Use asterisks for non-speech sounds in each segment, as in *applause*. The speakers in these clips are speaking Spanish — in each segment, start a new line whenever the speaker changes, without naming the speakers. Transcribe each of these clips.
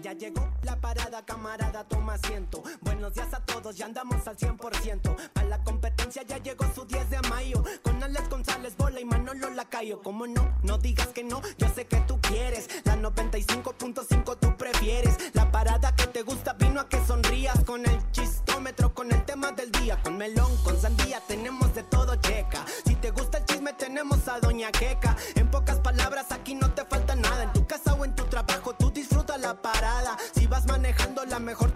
Ya llegó la parada, camarada, toma asiento. Buenos días a todos, ya andamos al 100%. Para la competencia ya llegó su 10 de mayo. Con Alex González, Bola y Manolo Lacayo. Como no, no digas que no, yo sé que tú quieres. La 95.5 tú prefieres. La parada que te gusta vino a que sonrías. Con el con el tema del día. Con melón, con sandía, tenemos de todo checa. Si te gusta el chisme, tenemos a Doña Queca. En pocas palabras, aquí no te falta nada. En tu casa o en tu trabajo, tú disfruta la parada. Si vas manejando, la mejor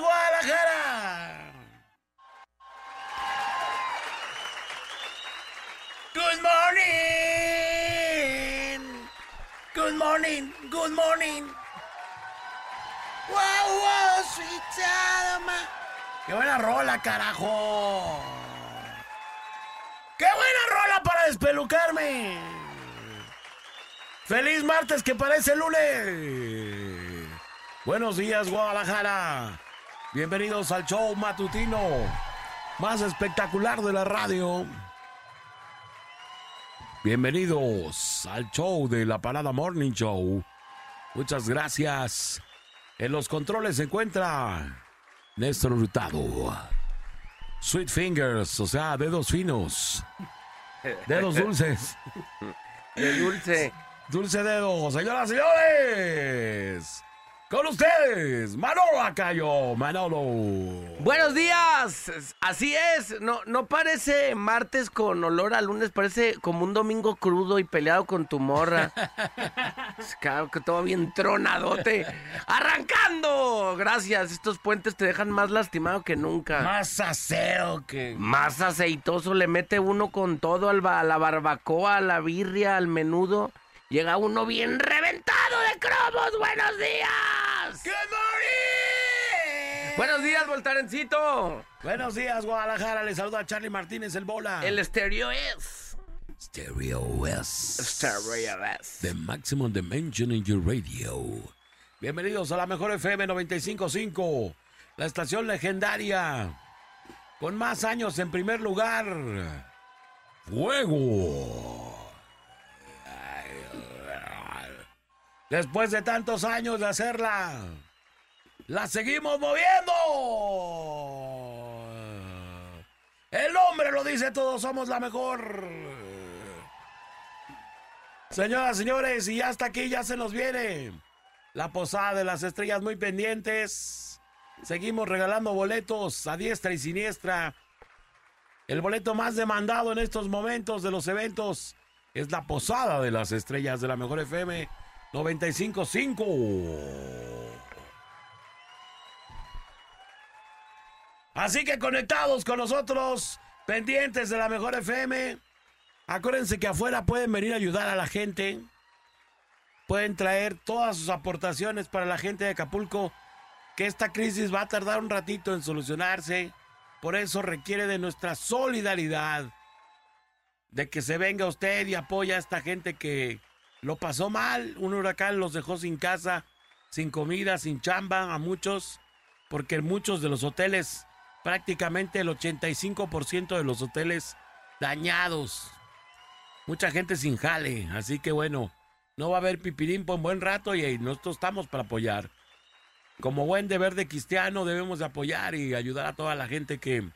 Guadalajara. Good morning. Good morning. Good morning. Wow, wow, sweet ma- ¡Qué buena rola, carajo! ¡Qué buena rola para despelucarme! ¡Feliz martes que parece lunes! Buenos días, Guadalajara. Bienvenidos al show matutino más espectacular de la radio. Bienvenidos al show de la Parada Morning Show. Muchas gracias. En los controles se encuentra Néstor Hurtado. Sweet fingers, o sea, dedos finos. Dedos *laughs* dulces.
De dulce.
Dulce dedo, señoras y señores. Con ustedes, Manolo Acayo, Manolo.
Buenos días. Así es. No, no parece martes con olor a lunes, parece como un domingo crudo y peleado con tu morra. *laughs* claro que todo bien tronadote. ¡Arrancando! Gracias. Estos puentes te dejan más lastimado que nunca.
Más acero que.
Más aceitoso le mete uno con todo al ba- a la barbacoa, a la birria, al menudo. Llega uno bien reventado de cromos. ¡Buenos días!
¡Good morning!
¡Buenos días, Voltarencito!
Buenos días, Guadalajara. Les saluda Charlie Martínez, el bola.
El estéreo es.
Stereo West.
Estéreo es.
The maximum dimension in your radio. Bienvenidos a la mejor FM 955, la estación legendaria con más años en primer lugar. Fuego. Después de tantos años de hacerla, la seguimos moviendo. El hombre lo dice todo, somos la mejor. Señoras, señores, y hasta aquí ya se nos viene la posada de las estrellas muy pendientes. Seguimos regalando boletos a diestra y siniestra. El boleto más demandado en estos momentos de los eventos es la posada de las estrellas de la mejor FM 955. Así que conectados con nosotros, pendientes de la mejor FM. Acuérdense que afuera pueden venir a ayudar a la gente. Pueden traer todas sus aportaciones para la gente de Acapulco. Que esta crisis va a tardar un ratito en solucionarse. Por eso requiere de nuestra solidaridad. De que se venga usted y apoye a esta gente que lo pasó mal. Un huracán los dejó sin casa, sin comida, sin chamba a muchos. Porque muchos de los hoteles, prácticamente el 85% de los hoteles dañados. Mucha gente sin jale, así que bueno, no va a haber pipirín por un buen rato y nosotros estamos para apoyar. Como buen deber de cristiano debemos de apoyar y ayudar a toda la gente que,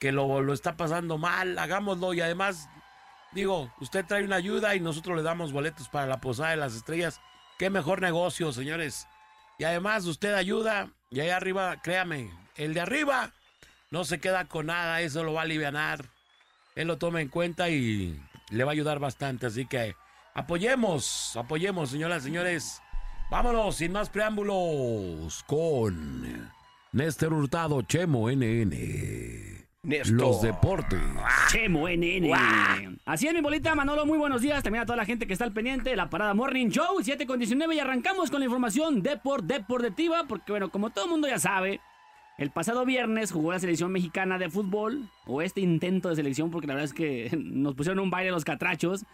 que lo, lo está pasando mal, hagámoslo y además, digo, usted trae una ayuda y nosotros le damos boletos para la Posada de las Estrellas. Qué mejor negocio, señores. Y además usted ayuda y ahí arriba, créame, el de arriba no se queda con nada, eso lo va a aliviar. Él lo toma en cuenta y le va a ayudar bastante. Así que apoyemos, apoyemos, señoras y señores. Vámonos, sin más preámbulos, con Néstor Hurtado, Chemo NN. Los deportes.
Chemo NN. Así es, mi bolita Manolo, muy buenos días. También a toda la gente que está al pendiente de la parada Morning Show, 7 con 19. Y arrancamos con la información Deport Deportiva, porque bueno, como todo el mundo ya sabe, el pasado viernes jugó la selección mexicana de fútbol, o este intento de selección, porque la verdad es que *laughs* nos pusieron un baile los catrachos.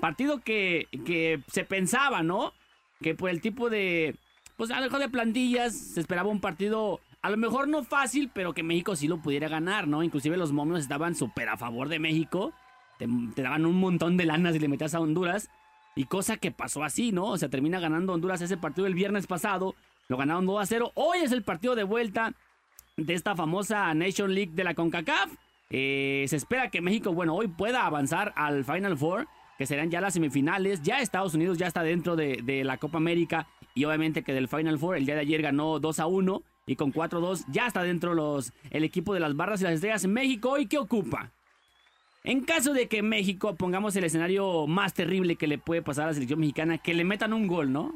partido que, que se pensaba, ¿no? Que por el tipo de, pues a lo mejor de plantillas, se esperaba un partido, a lo mejor no fácil, pero que México sí lo pudiera ganar, ¿no? Inclusive los momios estaban súper a favor de México, te, daban un montón de lanas y le metías a Honduras, y cosa que pasó así, ¿no? O sea, termina ganando Honduras ese partido el viernes pasado, lo ganaron 2 a 0, hoy es el partido de vuelta de esta famosa Nation League de la CONCACAF. Eh, se espera que México, bueno, hoy pueda avanzar al Final Four, que serán ya las semifinales. Ya Estados Unidos ya está dentro de, de la Copa América y obviamente que del Final Four el día de ayer ganó 2 a 1 y con 4-2 ya está dentro los, el equipo de las barras y las estrellas. México hoy, ¿qué ocupa? En caso de que México, pongamos el escenario más terrible que le puede pasar a la selección mexicana, que le metan un gol, ¿no?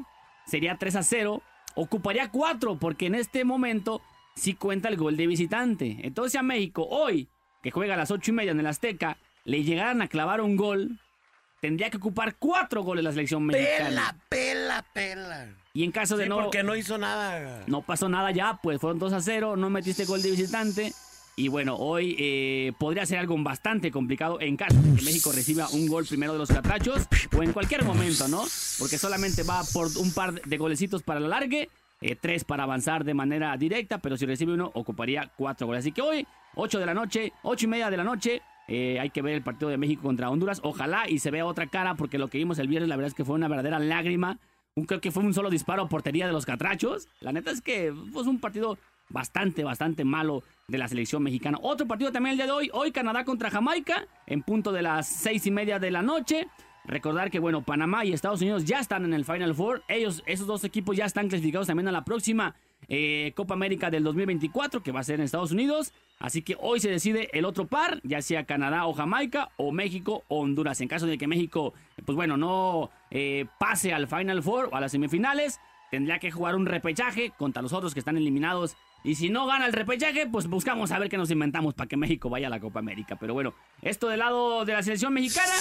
Sería 3 a 0, ocuparía 4, porque en este momento sí cuenta el gol de visitante. Entonces a México hoy, que juega a las 8 y media en el Azteca, le llegaran a clavar un gol, tendría que ocupar 4 goles la selección mexicana.
Pela, pela, pela.
Y en caso de
Sí,
no...
porque no hizo nada.
No pasó nada ya, pues fueron 2 a 0, no metiste gol de visitante. Y bueno, hoy eh, podría ser algo bastante complicado en caso de que México reciba un gol primero de los catrachos o en cualquier momento, ¿no? Porque solamente va por un par de golecitos para la largue, eh, tres para avanzar de manera directa, pero si recibe uno ocuparía cuatro goles. Así que hoy, 8 de la noche, ocho y media de la noche, eh, hay que ver el partido de México contra Honduras. Ojalá y se vea otra cara, porque lo que vimos el viernes, la verdad es que fue una verdadera lágrima. Creo que fue un solo disparo a portería de los catrachos. La neta es que fue un partido bastante, bastante malo de la selección mexicana. Otro partido también el día de hoy. Hoy Canadá contra Jamaica, en punto de las seis y media de la noche. Recordar que, bueno, Panamá y Estados Unidos ya están en el Final Four. Ellos, esos dos equipos ya están clasificados también a la próxima eh, Copa América del 2024, que va a ser en Estados Unidos. Así que hoy se decide el otro par, ya sea Canadá o Jamaica, o México o Honduras. En caso de que México, pues bueno, no eh, pase al Final Four o a las semifinales, tendría que jugar un repechaje contra los otros que están eliminados. Y si no gana el repechaje, pues buscamos a ver qué nos inventamos para que México vaya a la Copa América. Pero bueno, esto del lado de la selección mexicana.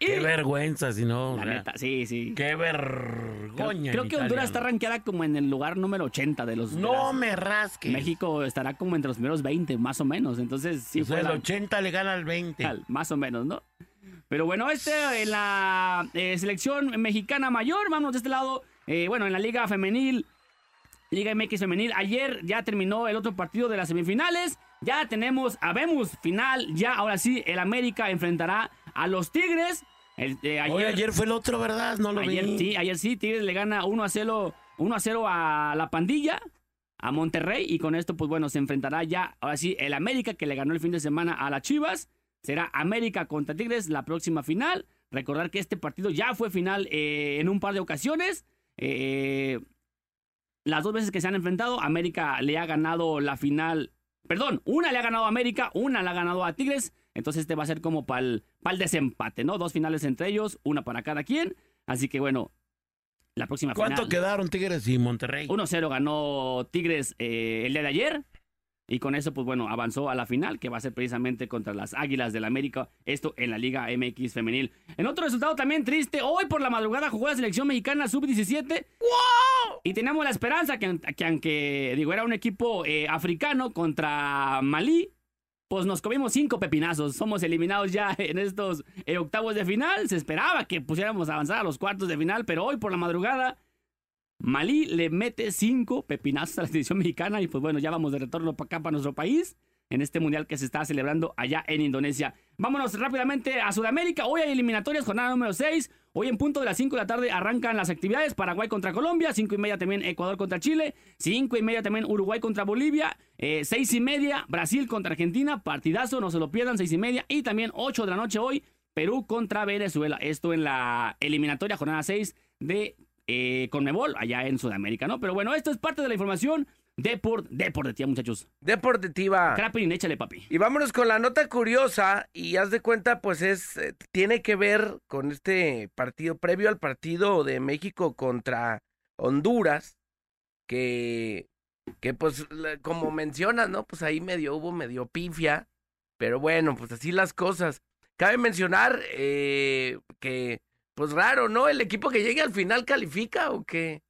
y-
Qué vergüenza, si no.
La neta, sí, sí.
Qué vergüenza.
creo que Honduras está rankeada como en el lugar número 80 de los. de
No
las-
me rasques.
México estará como entre los primeros 20, más o menos. Entonces, sí
O sea, el
la-
80 le gana al 20.
tal, más o menos, ¿no? Pero bueno, este en la eh, selección mexicana mayor, vamos de este lado. eh, bueno, en la Liga Femenil, Liga MX Femenil, ayer ya terminó el otro partido de las semifinales. Ya tenemos, habemos final. Ya, ahora sí, el América enfrentará a los Tigres. El, eh,
ayer fue el otro, ¿verdad? No lo
Ayer
vi.
sí, ayer sí, Tigres le gana 1 a 0, 1 a 0 a la pandilla, a Monterrey, y con esto, pues bueno, se enfrentará ya, ahora sí, el América, que le ganó el fin de semana a las Chivas. Será América contra Tigres la próxima final. Recordar que este partido ya fue final eh, en un par de ocasiones. Eh, las dos veces que se han enfrentado, América le ha ganado la final. Perdón, una le ha ganado a América, una le ha ganado a Tigres. Entonces este va a ser como para el, desempate, ¿no? Dos finales entre ellos, una para cada quien. Así que bueno, la próxima
¿Cuánto
final.
quedaron Tigres y Monterrey?
1-0 ganó Tigres eh, el día de ayer. Y con eso, pues bueno, avanzó a la final, que va a ser precisamente contra las Águilas del América. Esto en la Liga MX Femenil. En otro resultado también triste, hoy por la madrugada jugó la selección mexicana sub-17. Y teníamos la esperanza que, que aunque, digo, era un equipo eh, africano contra Malí, pues nos comimos cinco pepinazos. Somos eliminados ya en estos eh, octavos de final. Se esperaba que pusiéramos a avanzar a los cuartos de final, pero hoy por la madrugada Malí le mete cinco pepinazos a la selección mexicana y pues bueno, ya vamos de retorno para acá, para nuestro país, en este mundial que se está celebrando allá en Indonesia. Vámonos rápidamente a Sudamérica. Hoy hay eliminatorias, jornada número 6. Hoy en punto de las 5 de la tarde arrancan las actividades. Paraguay contra Colombia, 5 y media también Ecuador contra Chile, 5 y media también Uruguay contra Bolivia, 6 y media Brasil contra Argentina, partidazo, no se lo pierdan, 6 y media. Y también 8 de la noche hoy, Perú contra Venezuela. Esto en la eliminatoria jornada 6 de eh, Conmebol, allá en Sudamérica, ¿no? Pero bueno, esto es parte de la información de por, de por de tía, muchachos.
Deportiva.
Crapin, échale, papi.
Y vámonos con la nota curiosa y haz de cuenta, pues es, eh, tiene que ver con este partido, previo al partido de México contra Honduras, que, que pues como mencionas, ¿no? Pues ahí medio hubo medio pifia, pero bueno, pues así las cosas. Cabe mencionar eh, que, pues raro, ¿no? El equipo que llegue al final califica o qué?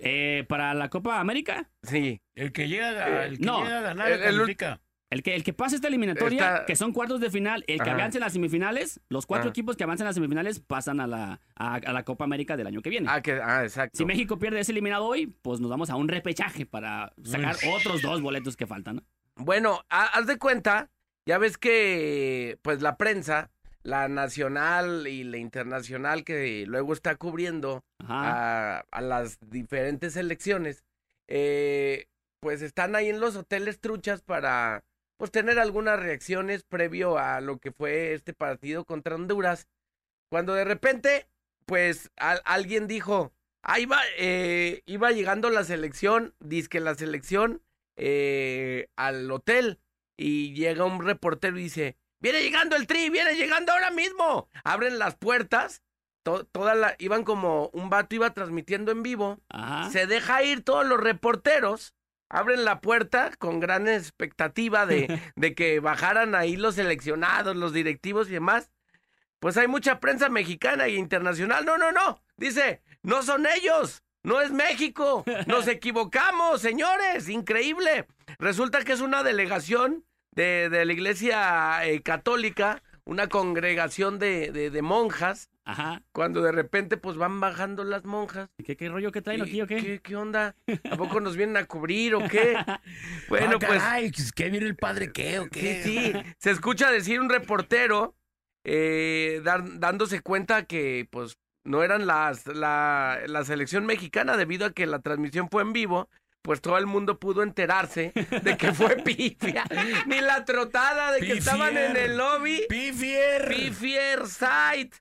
Eh, para la Copa América,
Sí.
El que llega, a- el que
no,
llega a ganar
el- el
califica.
El que, el que pasa esta eliminatoria,
Está-
que son cuartos de final, el que
Ajá.
avance en las semifinales, los cuatro
Ajá.
equipos que avancen en las semifinales pasan a la, a, a la Copa América del año que viene.
Ah, que, ah, exacto.
Si México pierde ese eliminado hoy, pues nos vamos a un repechaje para sacar otros dos boletos que faltan. ¿no?
Bueno, ha- haz de cuenta, ya ves que pues la prensa, la nacional y la internacional que luego está cubriendo a, a las diferentes elecciones, eh, pues están ahí en los hoteles truchas para pues tener algunas reacciones previo a lo que fue este partido contra Honduras. Cuando de repente, pues al- alguien dijo, ahí va, eh, iba llegando la selección, que la selección eh, al hotel y llega un reportero y dice, viene llegando el tri, viene llegando ahora mismo. Abren las puertas, to- toda la, iban como un vato iba transmitiendo en vivo,
Ajá.
se deja ir todos los reporteros, abren la puerta con gran expectativa de, *laughs* de que bajaran ahí los seleccionados, los directivos y demás. Pues hay mucha prensa mexicana e internacional. No, no, no. Dice, no son ellos. No es México. Nos *laughs* equivocamos, señores. Increíble. Resulta que es una delegación de, de la iglesia eh, católica, una congregación de, de- de monjas,
Ajá.
cuando de repente pues van bajando las monjas.
¿Qué, qué rollo que traen
¿Y
aquí o qué?
¿Qué, qué onda? ¿A poco nos vienen a cubrir o qué? *laughs* Bueno,
Ah,
pues
caray, ¿qué viene el padre qué o
sí,
qué?
sí. *laughs* Se escucha decir un reportero eh, dar- dándose cuenta que pues no eran las la, la selección mexicana debido a que la transmisión fue en vivo. Pues todo el mundo pudo enterarse de que fue *laughs* pifia. Ni la trotada de que estaban en el lobby.
Pifier.
Pifier Site.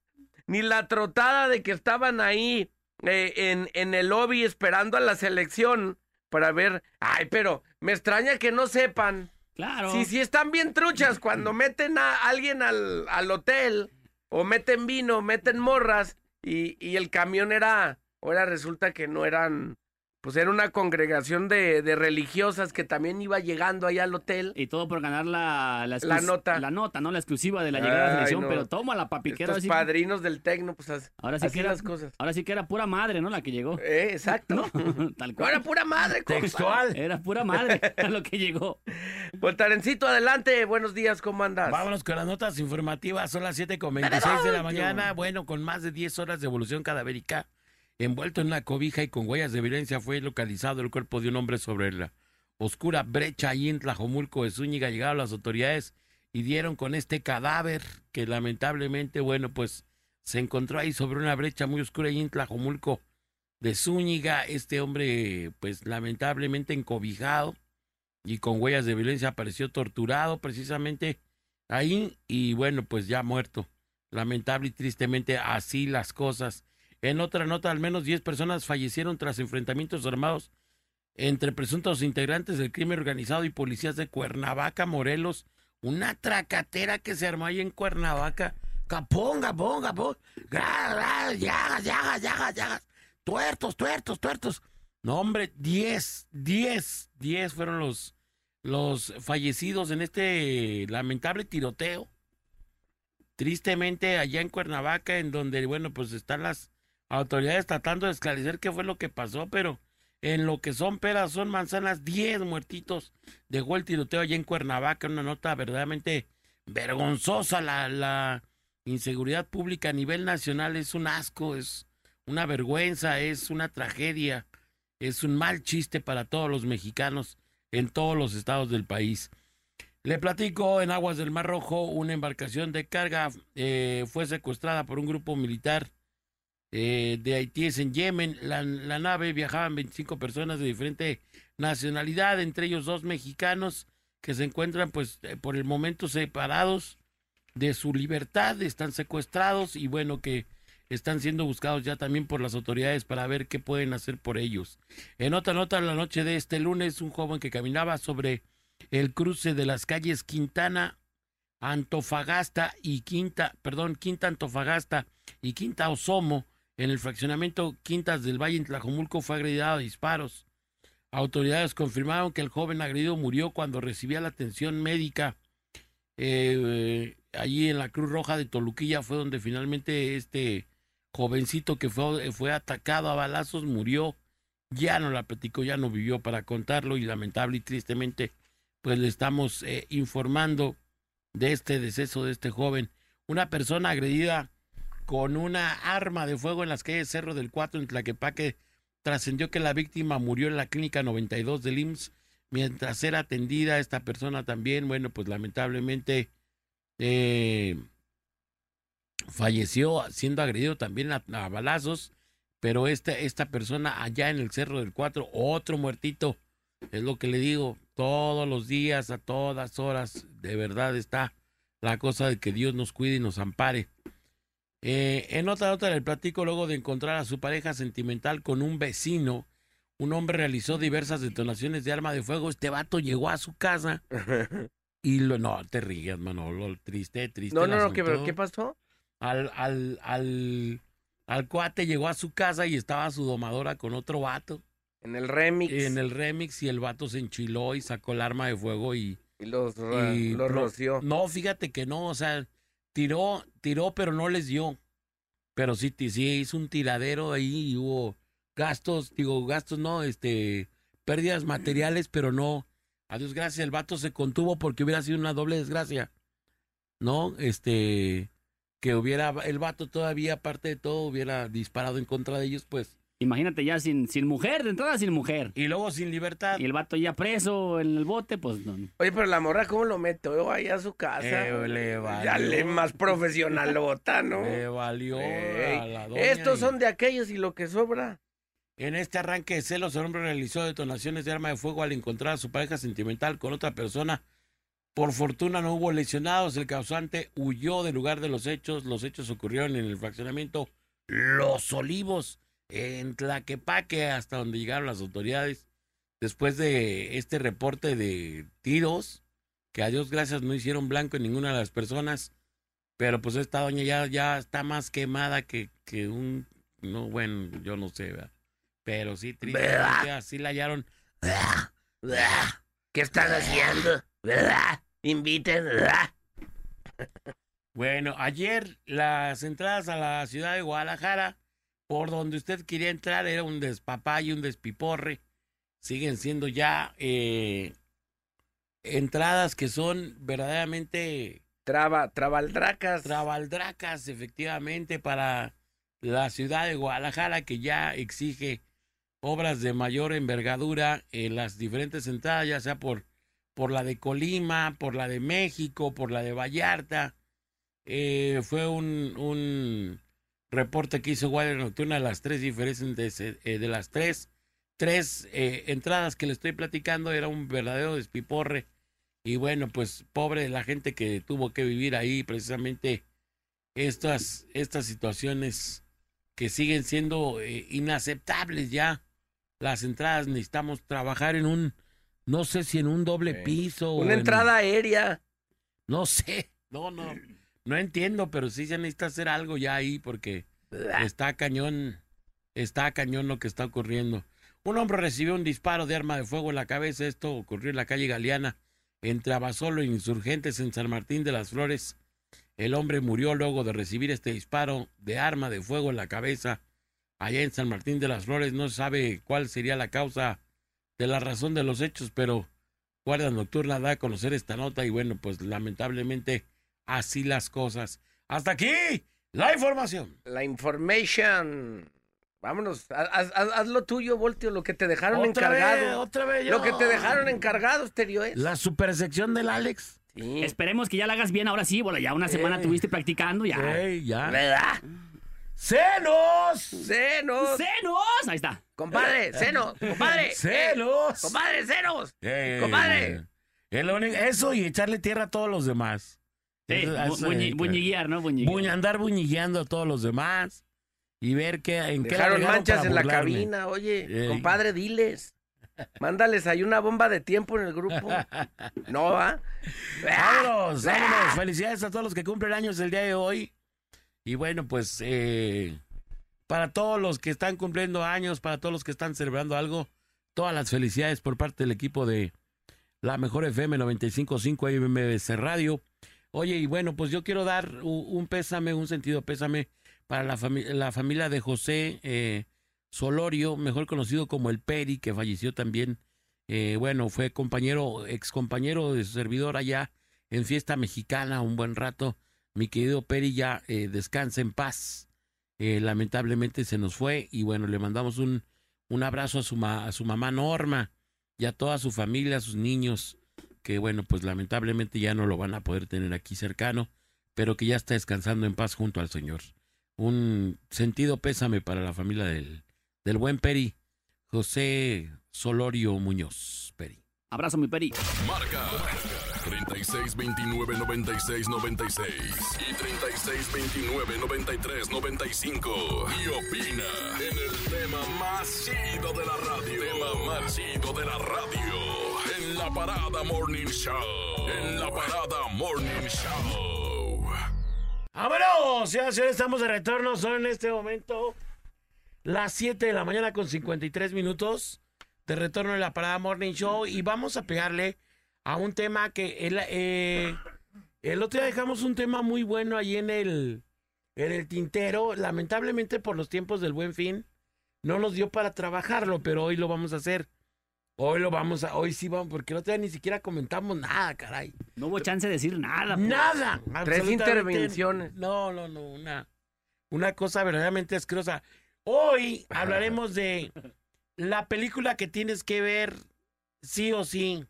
Ni la trotada de que estaban ahí eh, en, en el lobby esperando a la selección para ver. Ay, pero me extraña que no sepan.
Claro.
Si, si están bien truchas cuando *clears throat* meten a alguien al, al hotel, o meten vino, meten morras, y, y el camión era. Ahora resulta que no eran. Pues era una congregación de, de religiosas que también iba llegando allá al hotel.
Y todo por ganar la, la, exclus-
La nota.
La nota, ¿no? La exclusiva de la llegada de la
Ay,
selección.
no.
Pero toma la papiquera. Así-
padrinos del tecno, pues as-
ahora sí
así
que era,
las cosas.
Ahora sí que era pura madre, ¿no? La que llegó.
Eh, exacto. *laughs*
¿No? Tal
No
cual.
era pura madre, compa.
Textual.
Era pura madre *laughs* a lo que llegó.
Pues Tarencito, adelante. Buenos días, ¿cómo andas?
Vámonos con las notas informativas. Son las 7 con 26 de la mañana. Bueno, con más de 10 horas de evolución cadavérica. Envuelto en una cobija y con huellas de violencia fue localizado el cuerpo de un hombre sobre la oscura brecha ahí en Tlajomulco de Zúñiga. Llegaron las autoridades y dieron con este cadáver que lamentablemente, bueno, pues se encontró ahí sobre una brecha muy oscura ahí en Tlajomulco de Zúñiga. Este hombre, pues lamentablemente encobijado y con huellas de violencia apareció torturado precisamente ahí y bueno, pues ya muerto. Lamentable y tristemente así las cosas. En otra nota, al menos 10 personas fallecieron tras enfrentamientos armados entre presuntos integrantes del crimen organizado y policías de Cuernavaca, Morelos. Una tracatera que se armó ahí en Cuernavaca. Capón, capón, capón. Llagas, llagas, llagas, llagas. Tuertos, tuertos, tuertos. No, hombre, 10, 10, 10 fueron los, los fallecidos en este lamentable tiroteo. Tristemente allá en Cuernavaca, en donde, bueno, pues están las autoridades tratando de esclarecer qué fue lo que pasó, pero en lo que son peras, son manzanas, 10 muertitos. Dejó el tiroteo allá en Cuernavaca, una nota verdaderamente vergonzosa. La, la inseguridad pública a nivel nacional es un asco, es una vergüenza, es una tragedia, es un mal chiste para todos los mexicanos en todos los estados del país. Le platico, en aguas del Mar Rojo, una embarcación de carga eh, fue secuestrada por un grupo militar eh, de Haití en Yemen. La, la nave viajaban 25 personas de diferente nacionalidad, entre ellos dos mexicanos que se encuentran pues eh, por el momento separados de su libertad, están secuestrados y bueno que están siendo buscados ya también por las autoridades para ver qué pueden hacer por ellos. En otra nota, la noche de este lunes, un joven que caminaba sobre el cruce de las calles Quintana, Antofagasta y Quinta, perdón, Quinta Antofagasta y Quinta Osomo, en el fraccionamiento Quintas del Valle en Tlajomulco, fue agredido a disparos. Autoridades confirmaron que el joven agredido murió cuando recibía la atención médica. Eh, allí en la Cruz Roja de Toluquilla fue donde finalmente este jovencito que fue, fue atacado a balazos murió. Ya no la platicó, ya no vivió para contarlo y lamentable y tristemente pues le estamos eh, informando de este deceso de este joven. Una persona agredida con una arma de fuego en las calles Cerro del Cuatro en Tlaquepaque trascendió que la víctima murió en la clínica 92 del IMSS mientras era atendida. Esta persona también, bueno, pues lamentablemente eh, falleció siendo agredido también a, a balazos, pero esta, esta persona allá en el Cerro del Cuatro, otro muertito, es lo que le digo, todos los días, a todas horas, de verdad está la cosa de que Dios nos cuide y nos ampare. Eh, en otra nota del platico, luego de encontrar a su pareja sentimental con un vecino, un hombre realizó diversas detonaciones de arma de fuego. Este vato llegó a su casa *laughs* y lo. No, te rías, Manolo. Triste, triste.
No, no, no, ¿qué,
asunto.
¿qué pasó?
Al, al, al, al cuate llegó a su casa y estaba su domadora con otro vato
En el remix.
en el remix y el vato se enchiló y sacó el arma de fuego y.
Y los,
y
los
lo-
roció.
No, fíjate que no, o sea, tiró, tiró, pero no les dio. Pero sí, sí hizo un tiradero ahí y hubo gastos, digo, gastos no, este, pérdidas materiales, pero no. A Dios gracias, el vato se contuvo porque hubiera sido una doble desgracia. ¿No? Este, que hubiera, el vato todavía, aparte de todo, hubiera disparado en contra de ellos, pues.
Imagínate ya sin, sin mujer, de entrada sin mujer.
Y luego sin libertad.
Y el vato ya preso en el bote, pues no.
Oye, pero la morra, ¿cómo lo metió ahí a su casa?
Eh, le
ya
valió.
le más profesionalota, ¿no?
Le valió
Ey,
a la doña
Estos
y-
son de aquellos y lo que sobra.
En este arranque de celos, el hombre realizó detonaciones de arma de fuego al encontrar a su pareja sentimental con otra persona. Por fortuna no hubo lesionados. El causante huyó del lugar de los hechos. Los hechos ocurrieron en el fraccionamiento Los Olivos, en Tlaquepaque, hasta donde llegaron las autoridades. Después de este reporte de tiros, que a Dios gracias no hicieron blanco en ninguna de las personas. Pero pues esta doña ya, ya está más quemada que, que un... No, bueno, yo no sé, ¿verdad? Pero sí, tristemente así la hallaron.
¿Qué están haciendo? Inviten.
Bueno, ayer las entradas a la ciudad de Guadalajara, por donde usted quería entrar, era un despapay, un despiporre. Siguen siendo ya eh, entradas que son verdaderamente
Traba, trabaldracas.
trabaldracas, efectivamente, para la ciudad de Guadalajara, que ya exige obras de mayor envergadura en las diferentes entradas, ya sea por, por la de Colima, por la de México, por la de Vallarta. Eh, fue un, un reporte que hizo Guardia Nocturna de las tres diferentes, eh, de las tres, tres eh, entradas que le estoy platicando, era un verdadero despiporre. Y bueno, pues pobre de la gente que tuvo que vivir ahí precisamente estas, estas situaciones que siguen siendo eh, inaceptables ya. Las entradas necesitamos trabajar en un, no sé si en un doble piso. o
Una
en-
entrada aérea.
no sé, no, no, no entiendo, pero sí se necesita hacer algo ya ahí porque está cañón, está cañón lo que está ocurriendo. Un hombre recibió un disparo de arma de fuego en la cabeza. Esto ocurrió en la calle Galeana, entre Abasolo e Insurgentes en San Martín de las Flores. El hombre murió luego de recibir este disparo de arma de fuego en la cabeza allá en San Martín de las Flores. No se sabe cuál sería la causa de la razón de los hechos, pero Guardia Nocturna da a conocer esta nota y bueno, pues lamentablemente así las cosas. Hasta aquí la información.
La information. Vámonos. Haz, haz- haz- haz lo tuyo, Voltio, lo que te dejaron encargado.
vez, otra vez yo.
Lo que te dejaron encargado, Stereo es.
La supersección del Alex.
Sí.
Esperemos que ya la hagas bien ahora sí, bueno, ya una semana
Ey.
tuviste practicando, ya.
Ey, ya.
¿Verdad?
¡Senos!
¡Senos!
¡Senos! Ahí está.
Compadre, senos, compadre. *laughs*
¡Senos!
Compadre, senos.
Ey,
Compadre.
único- eso y echarle tierra a todos los demás.
Sí, bu- buñi-
dedica.
buñiguear, ¿no? Buñiguear.
Buñ- andar buñigueando a todos los demás y ver qué, en qué la
Dejaron
regaron
manchas en la cabina, oye.
Ey.
Compadre, diles. Mándales ahí una bomba de tiempo en el grupo. *laughs* ¿No va?
Vámonos, vámonos. Felicidades a todos los que cumplen años el día de hoy. Y bueno, pues eh, para todos los que están cumpliendo años, para todos los que están celebrando algo, todas las felicidades por parte del equipo de la mejor FM 95.5 y MBC Radio. Oye, y bueno, pues yo quiero dar un pésame, un sentido pésame para la, fami- la familia de José eh, Solorio, mejor conocido como el Peri, que falleció también Eh, bueno, fue compañero, ex compañero de su servidor allá en Fiesta Mexicana un buen rato. Mi querido Peri ya eh, descansa en paz. Lamentablemente se nos fue y bueno, le mandamos un, un abrazo a su, ma- a su mamá Norma y a toda su familia, a sus niños, que bueno, pues lamentablemente ya no lo van a poder tener aquí cercano, pero que ya está descansando en paz junto al Señor. Un sentido pésame para la familia del, del buen Peri, José Solorio Muñoz, Peri.
Abrazo, mi peri.
Marca 36 29 96 96 y 36 29 93 95. Y opina en el tema más chido de la radio. Tema más chido de la radio. En la parada Morning Show. En la parada Morning Show.
¡Vámonos! Ya, señores, estamos de retorno. Son en este momento las 7 de la mañana con 53 minutos de retorno en la Parada Morning Show y vamos a pegarle a un tema que el, eh, el otro día dejamos un tema muy bueno ahí en el, en el tintero. Lamentablemente por los tiempos del buen fin no nos dio para trabajarlo, pero hoy lo vamos a hacer. Hoy lo vamos a, hoy sí vamos, porque el otro día ni siquiera comentamos nada, caray.
No hubo chance de decir nada. pues.
Nada.
Tres intervenciones.
No, no, no, una, una cosa verdaderamente asquerosa. Hoy hablaremos de la película que tienes que ver sí o sí.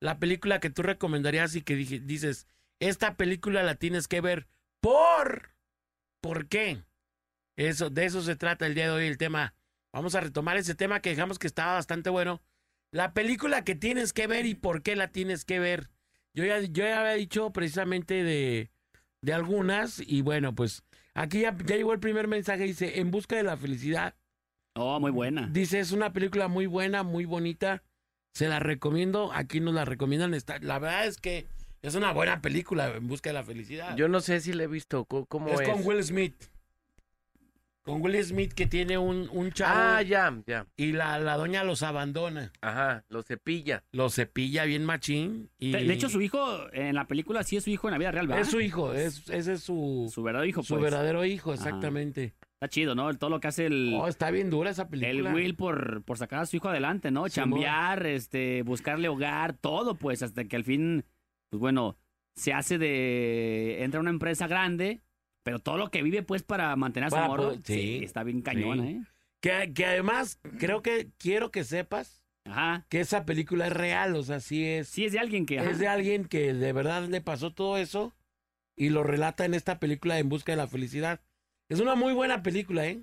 La película que tú recomendarías y que dije- dices, esta película la tienes que ver por... ¿Por qué? Eso, de eso se trata el día de hoy el tema. Vamos a retomar ese tema que dejamos que estaba bastante bueno. La película que tienes que ver y por qué la tienes que ver. Yo ya, yo ya había dicho precisamente de, de algunas y bueno, pues aquí ya, ya llegó el primer mensaje, dice, En busca de la felicidad.
Oh, muy buena.
Dice, es una película muy buena, muy bonita, se la recomiendo, aquí nos la recomiendan. Está, la verdad es que es una buena película, En busca de la felicidad.
Yo no sé si le he visto. ¿Cómo
es
es?
con Will Smith. Con Will Smith que tiene un, un chavo
Ah, ya, ya.
y la, la doña los abandona.
Ajá, lo cepilla.
Los cepilla bien machín. Y
De hecho, su hijo en la película sí es su hijo en la vida real, ¿verdad?
es su hijo, es, ese es su,
Su verdadero hijo,
su
pues.
verdadero hijo, exactamente.
Está chido, ¿no? Todo lo que hace el,
Oh, está bien dura esa
el
película.
Will por, por sacar a su hijo adelante, ¿no?
Simón.
Chambear, este, buscarle hogar, todo, pues, hasta que al fin, pues bueno, se hace de. entra a una empresa grande, pero todo lo que vive, pues, para mantener a su morro.
poder- sí,
está bien cañona,
sí.
¿eh?
Que, que además, creo que quiero que sepas
Ajá.
que esa película es real, o sea, sí es.
Sí, es de alguien que. ajá.
es de alguien que de verdad le pasó todo eso y lo relata en esta película En Busca de la Felicidad. Es una muy buena película, ¿eh?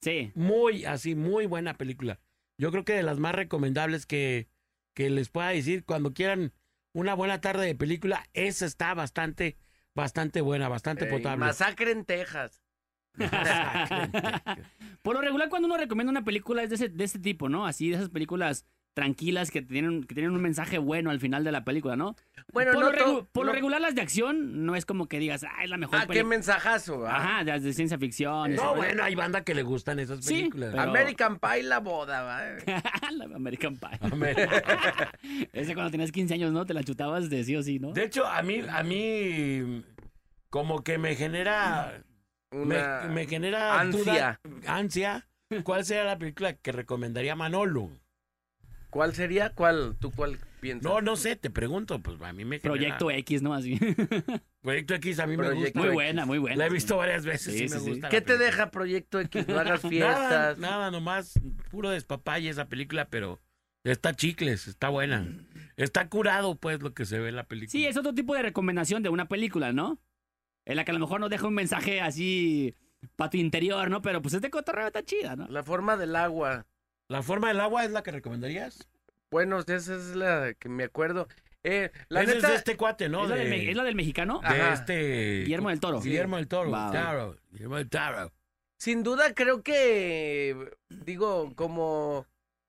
Sí.
Muy, así, muy buena película. Yo creo que de las más recomendables que, que les pueda decir cuando quieran una buena tarde de película, esa está bastante, bastante buena, bastante
Ey,
potable. *laughs*
Masacre en Texas.
Por lo regular, cuando uno recomienda una película es de ese, de ese tipo, ¿no? Así, de esas películas tranquilas que tienen, que tienen un mensaje bueno al final de la película, ¿no?
Bueno,
por
no
lo, regu- por lo
no-
regular, las de acción no es como que digas, ah, es la mejor
Ah, qué mensajazo. ah.
Ajá, las de ciencia ficción.
No, bueno, hay banda que le gustan esas
Sí,
películas.
pero-
American Pie la boda, va. *laughs*
American Pie.
Amer- *laughs*
Ese cuando tenías 15 años, ¿no? Te la chutabas de sí o sí, ¿no?
De hecho, a mí, a mí, como que me genera, me, me genera
ansia.
duda- *laughs* ansia. ¿Cuál sería la película que recomendaría Manolo?
¿Cuál sería? ¿Cuál? ¿Tú cuál piensas?
No, no sé, te pregunto, pues a mí me genera...
Proyecto X, ¿no? Así. *laughs*
Proyecto X a mí me
Proyecto
gusta.
muy
X.
buena, muy buena.
La he visto varias veces
Sí,
y me
sí, sí.
gusta. la
¿Qué te
película.
deja Proyecto X? *laughs* No hagas
Nada,
fiestas.
nada, nomás puro despapalle esa película, pero está chicles, está buena. Está curado, pues, lo que se ve en la película.
Sí, es otro tipo de recomendación de una película, ¿no? En la que a lo mejor no deja un mensaje así para tu interior, ¿no? Pero pues este cotorreo está chida, ¿no?
La forma del agua.
¿La forma del agua es la que recomendarías?
Bueno, esa es la que me acuerdo. Eh, la
Esa
neta,
es de este cuate, ¿no?
¿Es, la
de,
del, me- es la del mexicano?
de
Ajá.
este...
Guillermo del Toro.
Guillermo del Toro.
Va.
Taro, Guillermo del Toro.
sin duda creo que, digo, como,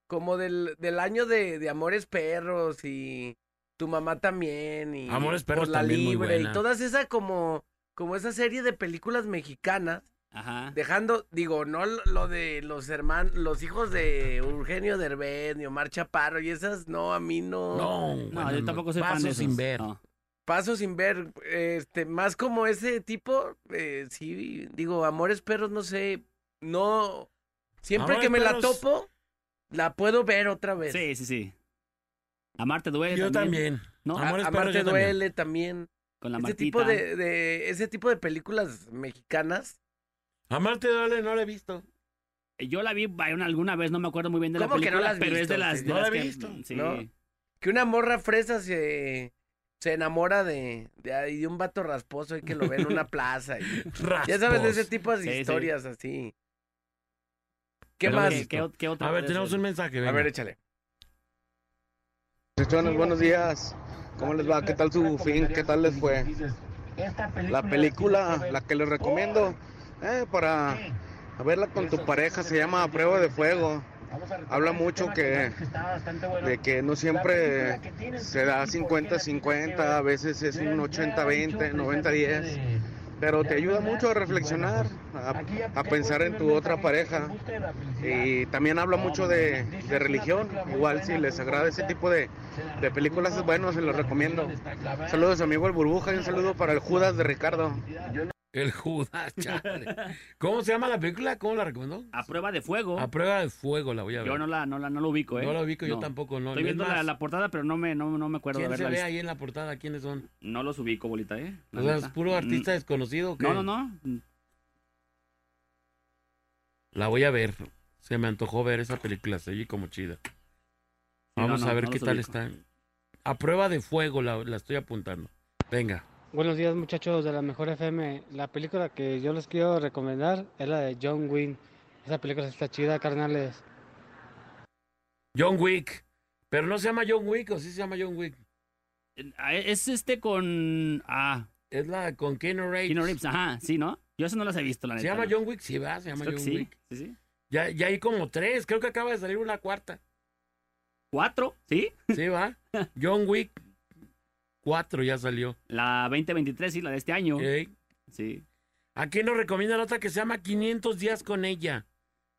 como del, del año de, de Amores Perros y tu mamá también y
Amores Perros
Por la
también muy
Libre y todas esas como, como esa serie de películas mexicanas,
Ajá.
dejando, digo, no lo de los hermanos, los hijos de Eugenio Derbez ni Omar Chaparro y esas, no, a mí no.
No,
No,
bueno,
yo tampoco soy fan
paso
de esos.
sin ver.
No.
Paso sin ver, este, más como ese tipo, eh, sí, digo, Amores Perros, no sé, no, siempre
Amores
que me la topo, la puedo ver otra vez.
Sí, sí, sí. Amarte duele.
Yo también.
¿No?
A-
Amores
Amarte
perros, yo también.
duele también.
Con la
Ese
Martita.
tipo de, de- ese tipo de películas mexicanas.
Amarte duele, no la he visto.
Yo la vi alguna vez, no me acuerdo muy bien de la
¿Cómo que no la has
pero es
visto?
de las,
Sí.
de
No
las
la he
que-
visto,
Sí.
¿no? Que una morra fresa se, se enamora de, de, ahí de un vato rasposo y que lo ve en una *laughs* plaza. y- ya sabes, de ese tipo de
Sí, sí.
historias así. ¿Qué
Pero
más?
¿Qué, qué, qué otra
A ver, tenemos
ser?
un mensaje.
A
venga.
ver, échale.
Muchachones, buenos días. ¿Cómo les va? ¿Qué tal su fin? ¿Qué tal les fue? La película, la que les recomiendo, eh, para verla con tu pareja, se llama Prueba de Fuego. Habla mucho que de que no siempre se da 50-50, a veces es un 80-20, 90-10, pero te ayuda mucho a reflexionar, a, pensar en tu otra pareja. Y también habla mucho de, de religión, igual si les agrada ese tipo de, de películas es bueno, se los recomiendo. Saludos amigo el Burbuja y un saludo para el Judas de Ricardo.
El Judas, *laughs* chale. ¿Cómo se llama la película? ¿Cómo la recomendó?
A prueba de fuego.
A prueba de fuego la voy a ver.
Yo no la, no la, no lo ubico, ¿eh?
No la ubico, yo tampoco, no.
Estoy
Es
viendo la, la portada, pero no me, no, no me acuerdo de
¿Quién se ve ahí en la portada? ¿Quiénes son?
No los ubico, bolita, ¿eh? La
O sea, ¿Es puro artista
Mm,
desconocido? o qué?
No, no, no.
La voy a ver. Se me antojó ver esa película, se oye como chida. Vamos
no, no,
a ver qué tal
ubico.
está. A prueba de fuego la, la estoy apuntando. Venga.
Buenos días muchachos de la Mejor FM. La película que yo les quiero recomendar es la de John Wayne. Esa película está chida, carnales.
John Wick. Pero no se llama John Wick, o sí se llama John Wick.
Ah, Es este con... Ah,
Es la con Keanu Reeves.
Keanu Reeves, ajá, sí, ¿no? Yo eso no las he visto, la neta.
¿Se llama. John Wick? Sí, va, se llama
Creo
John
sí,
Wick.
sí, sí.
Ya, ya hay como tres, creo que acaba de salir una cuarta.
¿Cuatro? ¿Sí?
Sí, va. *laughs* John Wick 4 ya salió.
La 2023, sí, la de este año.
Ey.
Sí.
¿A quién nos recomienda la otra que se llama 500 días con ella?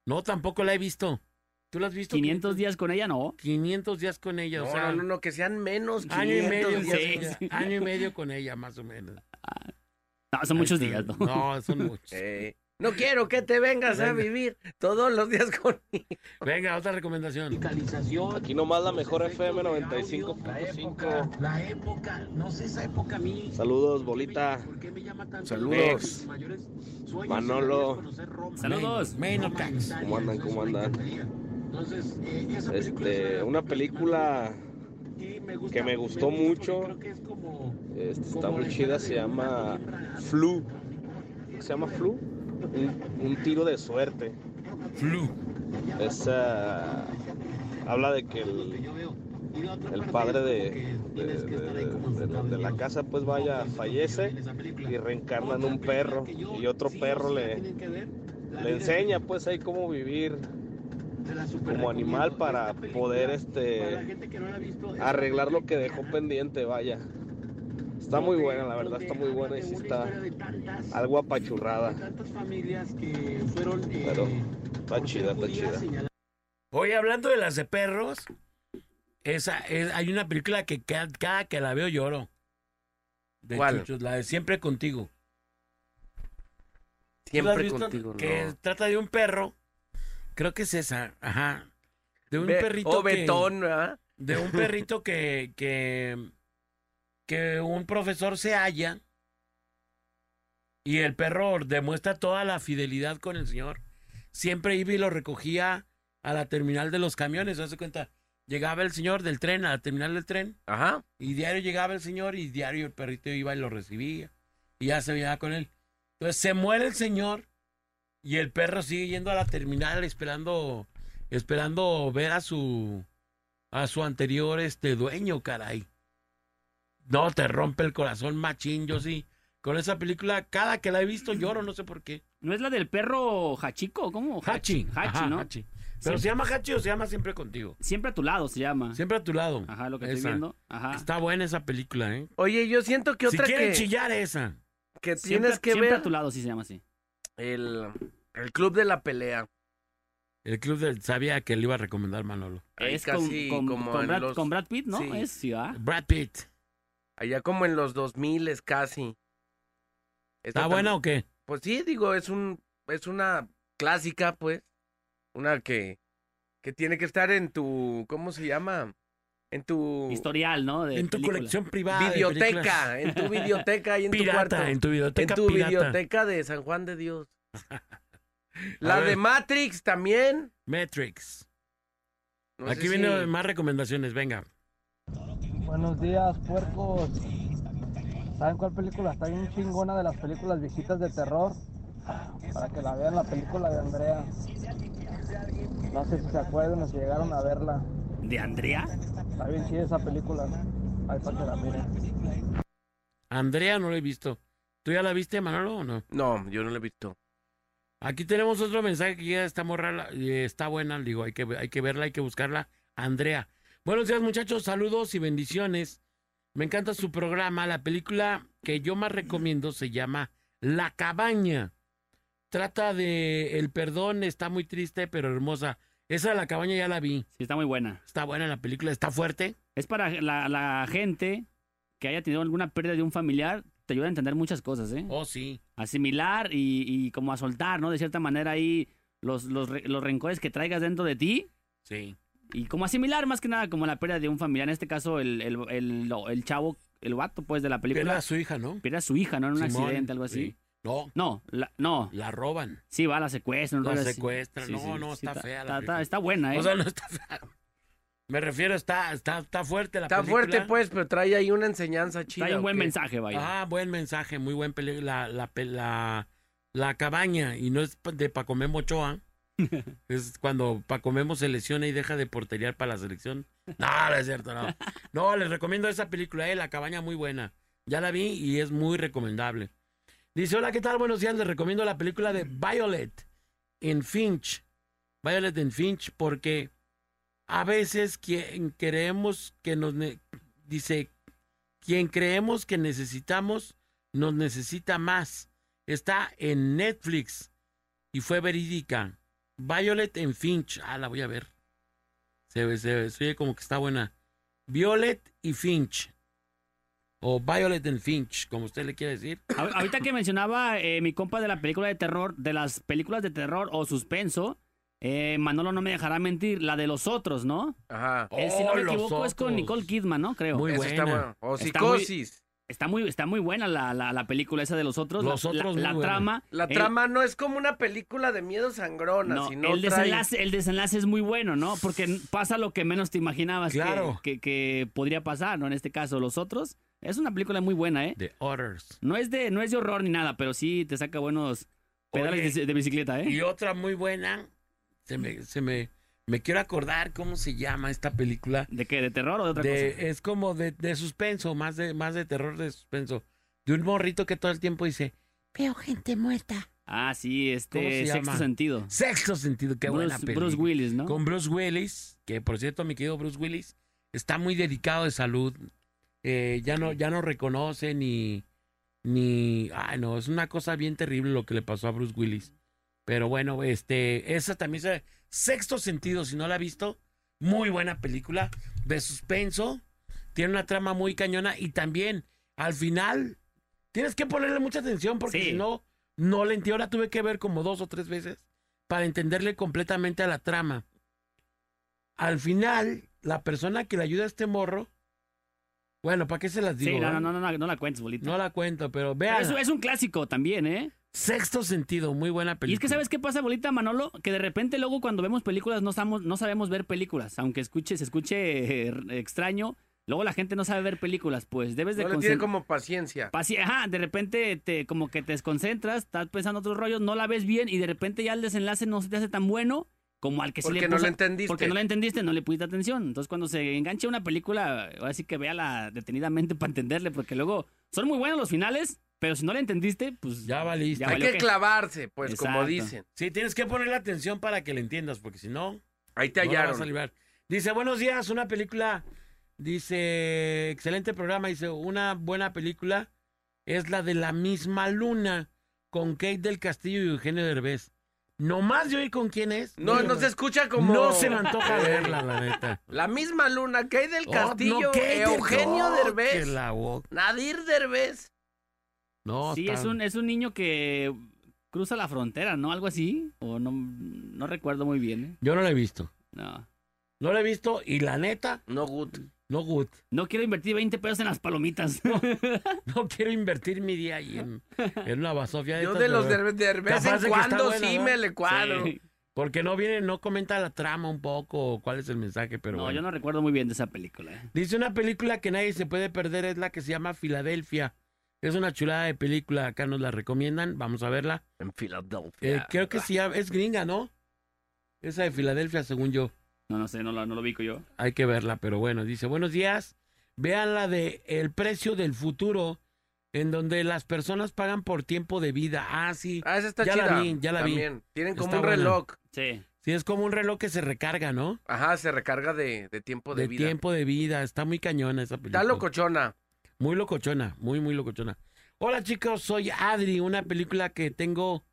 No, tampoco la he visto. ¿Tú la has visto?
500 días con ella, no.
500 días con ella,
No,
o sea,
no, no, no, que sean menos.
año y
500
medio,
días.
sí,
año y medio con ella, más o menos.
No, son muchos
Ahí
días. ¿no?
No, son *laughs* muchos.
Eh, no quiero que te vengas a vivir todos los días conmigo.
Venga, otra recomendación.
Aquí nomás la mejor FM 95.5.
La época, no sé esa época a mí.
Saludos, bolita.
¿Por qué me llama tanto?
Saludos.
Manolo.
Saludos.
Attacks.
¿Cómo andan? ¿Cómo andan?
Entonces, eh,
Este,
es
una película
que me gusta,
que me gustó mucho.
Creo que es como,
este, está muy chida, se llama Flu. ¿Se llama Flu? Un, un tiro de suerte.
Flu.
Esa habla de que el,
la
el padre de, de-
que
de- la casa pues vaya, fallece y reencarna en un perro y otro perro le,
La
le enseña pues ahí cómo vivir
la
como animal para poder este
la la
arreglar lo que dejó pendiente, vaya. Está muy buena, la verdad, está muy buena y sí está algo
de
apachurrada.
tantas familias que fueron
Pero está chida, está chida.
Oye, hablando de las de perros, esa es- hay una película que cada, cada que la veo lloro. De
¿Cuál?
chuchos, la de Siempre Contigo. ¿Tú la has
Siempre contigo,
Que
no.
trata de un perro. Creo que es esa. Ajá. De un
Be-
perrito
o
que-
Betón, ¿verdad?
de un perrito que, que, que un profesor se halla y el perro demuestra toda la fidelidad con el señor. Siempre iba y lo recogía a la terminal de los camiones, ¿se cuenta? Llegaba el señor del tren a la terminal del tren
Ajá.
y diario llegaba el señor y diario el perrito iba y lo recibía y ya se veía con él. Entonces se muere el señor y el perro sigue yendo a la terminal esperando esperando ver a su a su anterior este dueño, caray. No, te rompe el corazón machín, yo sí. Con esa película, cada que la he visto lloro, no sé por qué.
¿No es la del perro Hachiko? ¿Cómo?
Hachi.
Hachi,
ajá,
¿no?
Hachi. Pero se llama Hachi o se llama Siempre Contigo.
Siempre a tu lado se llama.
Siempre a tu lado.
Ajá, lo que
Esa.
estoy viendo. Ajá.
Está buena esa película, ¿eh?
Oye, yo siento que
Si
otra
quieren
que,
chillar esa.
que
Siempre,
tienes que
siempre
ver
a tu lado sí se llama así.
el, el club de la pelea.
El club del sabía que le iba a recomendar Manolo.
Es con,
casi
con-
como
con Brad,
los-
con Brad Pitt, ¿no?
Sí.
Es, sí.
Brad Pitt.
Allá como en los 2000 es casi. Esta
¿Está buena o qué?
Pues sí, digo, es un es una clásica, pues. Una que que tiene que estar en tu ¿cómo se llama? en tu
Historial, ¿no? De
En tu colección privada. de
videoteca, en tu videoteca y en
Pirata,
tu cuarto.
en tu videoteca
En tu
pirata.
videoteca de San Juan de Dios. *laughs* La de. Matrix también.
Matrix.
No
Aquí
si-
vienen más recomendaciones, venga.
Buenos días, puercos. ¿Saben cuál película está bien chingona de las películas viejitas de terror? Para que la vean, la película de Andrea. No sé si se acuerdan o si llegaron a verla.
¿De Andrea?
Está bien chida esa película. Ahí para que la miren.
Andrea no la he visto. ¿Tú ya la viste, Manolo, o no?
No, yo no la he visto.
Aquí tenemos otro mensaje que ya está morra, eh, está buena, digo, hay que, hay que verla, hay que buscarla. Andrea. Buenos días, muchachos, saludos y bendiciones. Me encanta su programa. La película que yo más recomiendo se llama La Cabaña. Trata de el perdón, está muy triste, pero hermosa. Esa de La Cabaña ya la vi.
Sí, está muy buena.
Está buena la película, está fuerte.
Es para la, la gente que haya tenido alguna pérdida de un familiar, te ayuda a entender muchas cosas, ¿eh?
Oh, sí.
Asimilar y, y como a soltar, ¿no? De cierta manera ahí los, los, los rencores que traigas dentro de ti
Sí.
Y como asimilar más que nada como la pérdida de un familiar. En este caso, el, el, el, chavo, el vato, pues, de la
Pierde
película.
a su hija, ¿no?
Pierde a su hija, ¿no? En un
Simón,
accidente, algo así.
sí. No,
No, la- no.
la roban.
Sí, va, la secuestran.
La secuestran. No, no, está fea la
Está,
película.
está buena, ¿eh?
O sea, no está fea. Me refiero, está, está, está fuerte la
Está
película.
fuerte, pues, pero trae ahí una enseñanza chida.
Trae un
¿o
buen mensaje, vaya.
Ah, buen mensaje, muy buen película. La, la, la, la cabaña, y no es de Pacomemo Ochoa. *laughs* es cuando Pacomemo se lesiona y deja de porteriar para la selección. No, no es cierto, no. No, les recomiendo esa película, eh, La cabaña, muy buena. Ya la vi y es muy recomendable. Dice, hola, ¿qué tal? Buenos días, les recomiendo la película de Violet en Finch. Violet en Finch, porque a veces quien creemos que nos... Dice, quien creemos que necesitamos, nos necesita más. Está en Netflix y fue verídica. Violet en Finch. Ah, la voy a ver. Se, ve- se, ve- se oye como que está buena. Violet y Finch. O Violet en Finch, como usted le quiere decir.
Ahorita que mencionaba eh, mi compa de la película de terror, de las películas de terror o suspenso, eh, Manolo no me dejará mentir, la de los otros, ¿no?
Ajá.
Eh, si no
Oh,
me
los
equivoco es con. Nicole Kidman, ¿no? Creo.
Muy buena.
está bueno. O
Está muy-
psicosis.
Está muy, está muy buena la, la, la película esa de los otros. La-
Los Otros,
la, la
muy buena.
trama.
La
el-
trama no es como una película de miedo sangrona,
no,
sino
el,
trae-
desenlace, el desenlace es muy bueno, ¿no? Porque pasa lo que menos te imaginabas que-
Claro.
que, que podría pasar, ¿no? En este caso, Los Otros. Es una película muy buena, ¿eh?
The Others.
No es de, no es de horror ni nada, pero sí te saca buenos pedales
Oye,
de, de bicicleta, ¿eh?
Y otra muy buena. Se me, se me, me quiero acordar cómo se llama esta película.
¿De qué? ¿De terror o de otra
De-
cosa?
es como de, de suspenso, más de, más de terror de suspenso. De un morrito que todo el tiempo dice, veo gente muerta.
Ah, sí,
¿Cómo
este
se
sexto
llama?
sentido.
Sexto sentido, qué buena película.
Bruce Willis, ¿no?
Con Bruce Willis, que por cierto, mi querido Bruce Willis, está muy dedicado de salud. Eh, ya no, ya no reconoce ni, ni, ay no, es una cosa bien terrible lo que le pasó a Bruce Willis. Pero bueno, este, esa también se, Sexto Sentido, si no la ha visto, muy buena película de suspenso, tiene una trama muy cañona y también al final tienes que ponerle mucha atención porque
Sí.
si no, no le entiendo. Ahora tuve que ver como dos o tres veces para entenderle completamente a la trama. Al final, la persona que le ayuda a este morro, bueno, ¿para qué se las digo?
Sí, no, no, no, no, no la cuentes, bolita.
No la cuento, pero vean.
es, es un clásico también, ¿eh?
Sexto sentido, muy buena película.
Y es que ¿sabes qué pasa, bolita, Manolo? Que de repente luego cuando vemos películas no, sabemos, no sabemos ver películas. Aunque escuche, se escuche eh, extraño, luego la gente no sabe ver películas. Pues debes de
No le tiene como paciencia.
Paci- Ajá, de repente te, como que te desconcentras, estás pensando otros rollos, no la ves bien y de repente ya el desenlace no se te hace tan bueno como al que sí
Porque
le
no
puso-
lo entendiste.
Porque no la entendiste, no le pusiste atención. Entonces cuando se engancha una película, ahora sí que véala detenidamente para entenderle, porque luego son muy buenos los finales, pero si no la entendiste, pues
Ya valiste.
Ya
Hay
valió
que clavarse, pues, como dicen.
Sí, tienes que ponerle atención para que le entiendas, porque si no,
Ahí te
no la vas a librar. Dice, buenos días, una película, dice, excelente programa, dice, una buena película es la de La misma luna, con Kate del Castillo y Eugenio Derbez. Nomás de oír con quién es.
no, no se escucha como...
No se me antoja *laughs* verla, la neta.
La misma luna hay del
Oh,
Castillo,
no, Kate del- Oh,
Eugenio Derbez,
la
Nadir Derbez.
No,
Sí,
está-
es un, es un niño que cruza la frontera, ¿no? Algo así. O no, no recuerdo muy bien, ¿eh?
Yo no la he visto.
No.
No la he visto y la neta,
No good.
No good.
No quiero invertir 20 pesos en las palomitas. *laughs*
No quiero invertir mi día ahí en, en una basofia.
Yo de los de, de vez en cuando
buena,
sí
¿no?
me le cuadro.
Sí.
Porque no viene, no comenta la trama un poco o cuál es el mensaje, pero
no,
bueno.
yo no recuerdo muy bien de esa película. ¿eh?
Dice una película que nadie se puede perder, es la que se llama Filadelfia. Es una chulada de película, acá nos la recomiendan, vamos a verla.
En Filadelfia.
Eh, creo que sí, es gringa, ¿no? Esa de Filadelfia, según yo.
No, no sé, no lo, no lo ubico yo.
Hay que verla, pero bueno, dice, buenos días. Vean la de El precio del futuro, en donde las personas pagan por tiempo de vida. Ah, sí.
Ah, esa está
ya
chida.
la vi, ya la vi.
Tienen como
Está
un
buena.
reloj.
Sí.
Sí, es como un reloj que se recarga, ¿no?
Ajá, se recarga de, de tiempo de,
De
vida.
tiempo de vida. Está muy cañona esa película.
Está locochona.
Muy locochona, muy, muy locochona. Hola chicos, soy Adri. Una película que tengo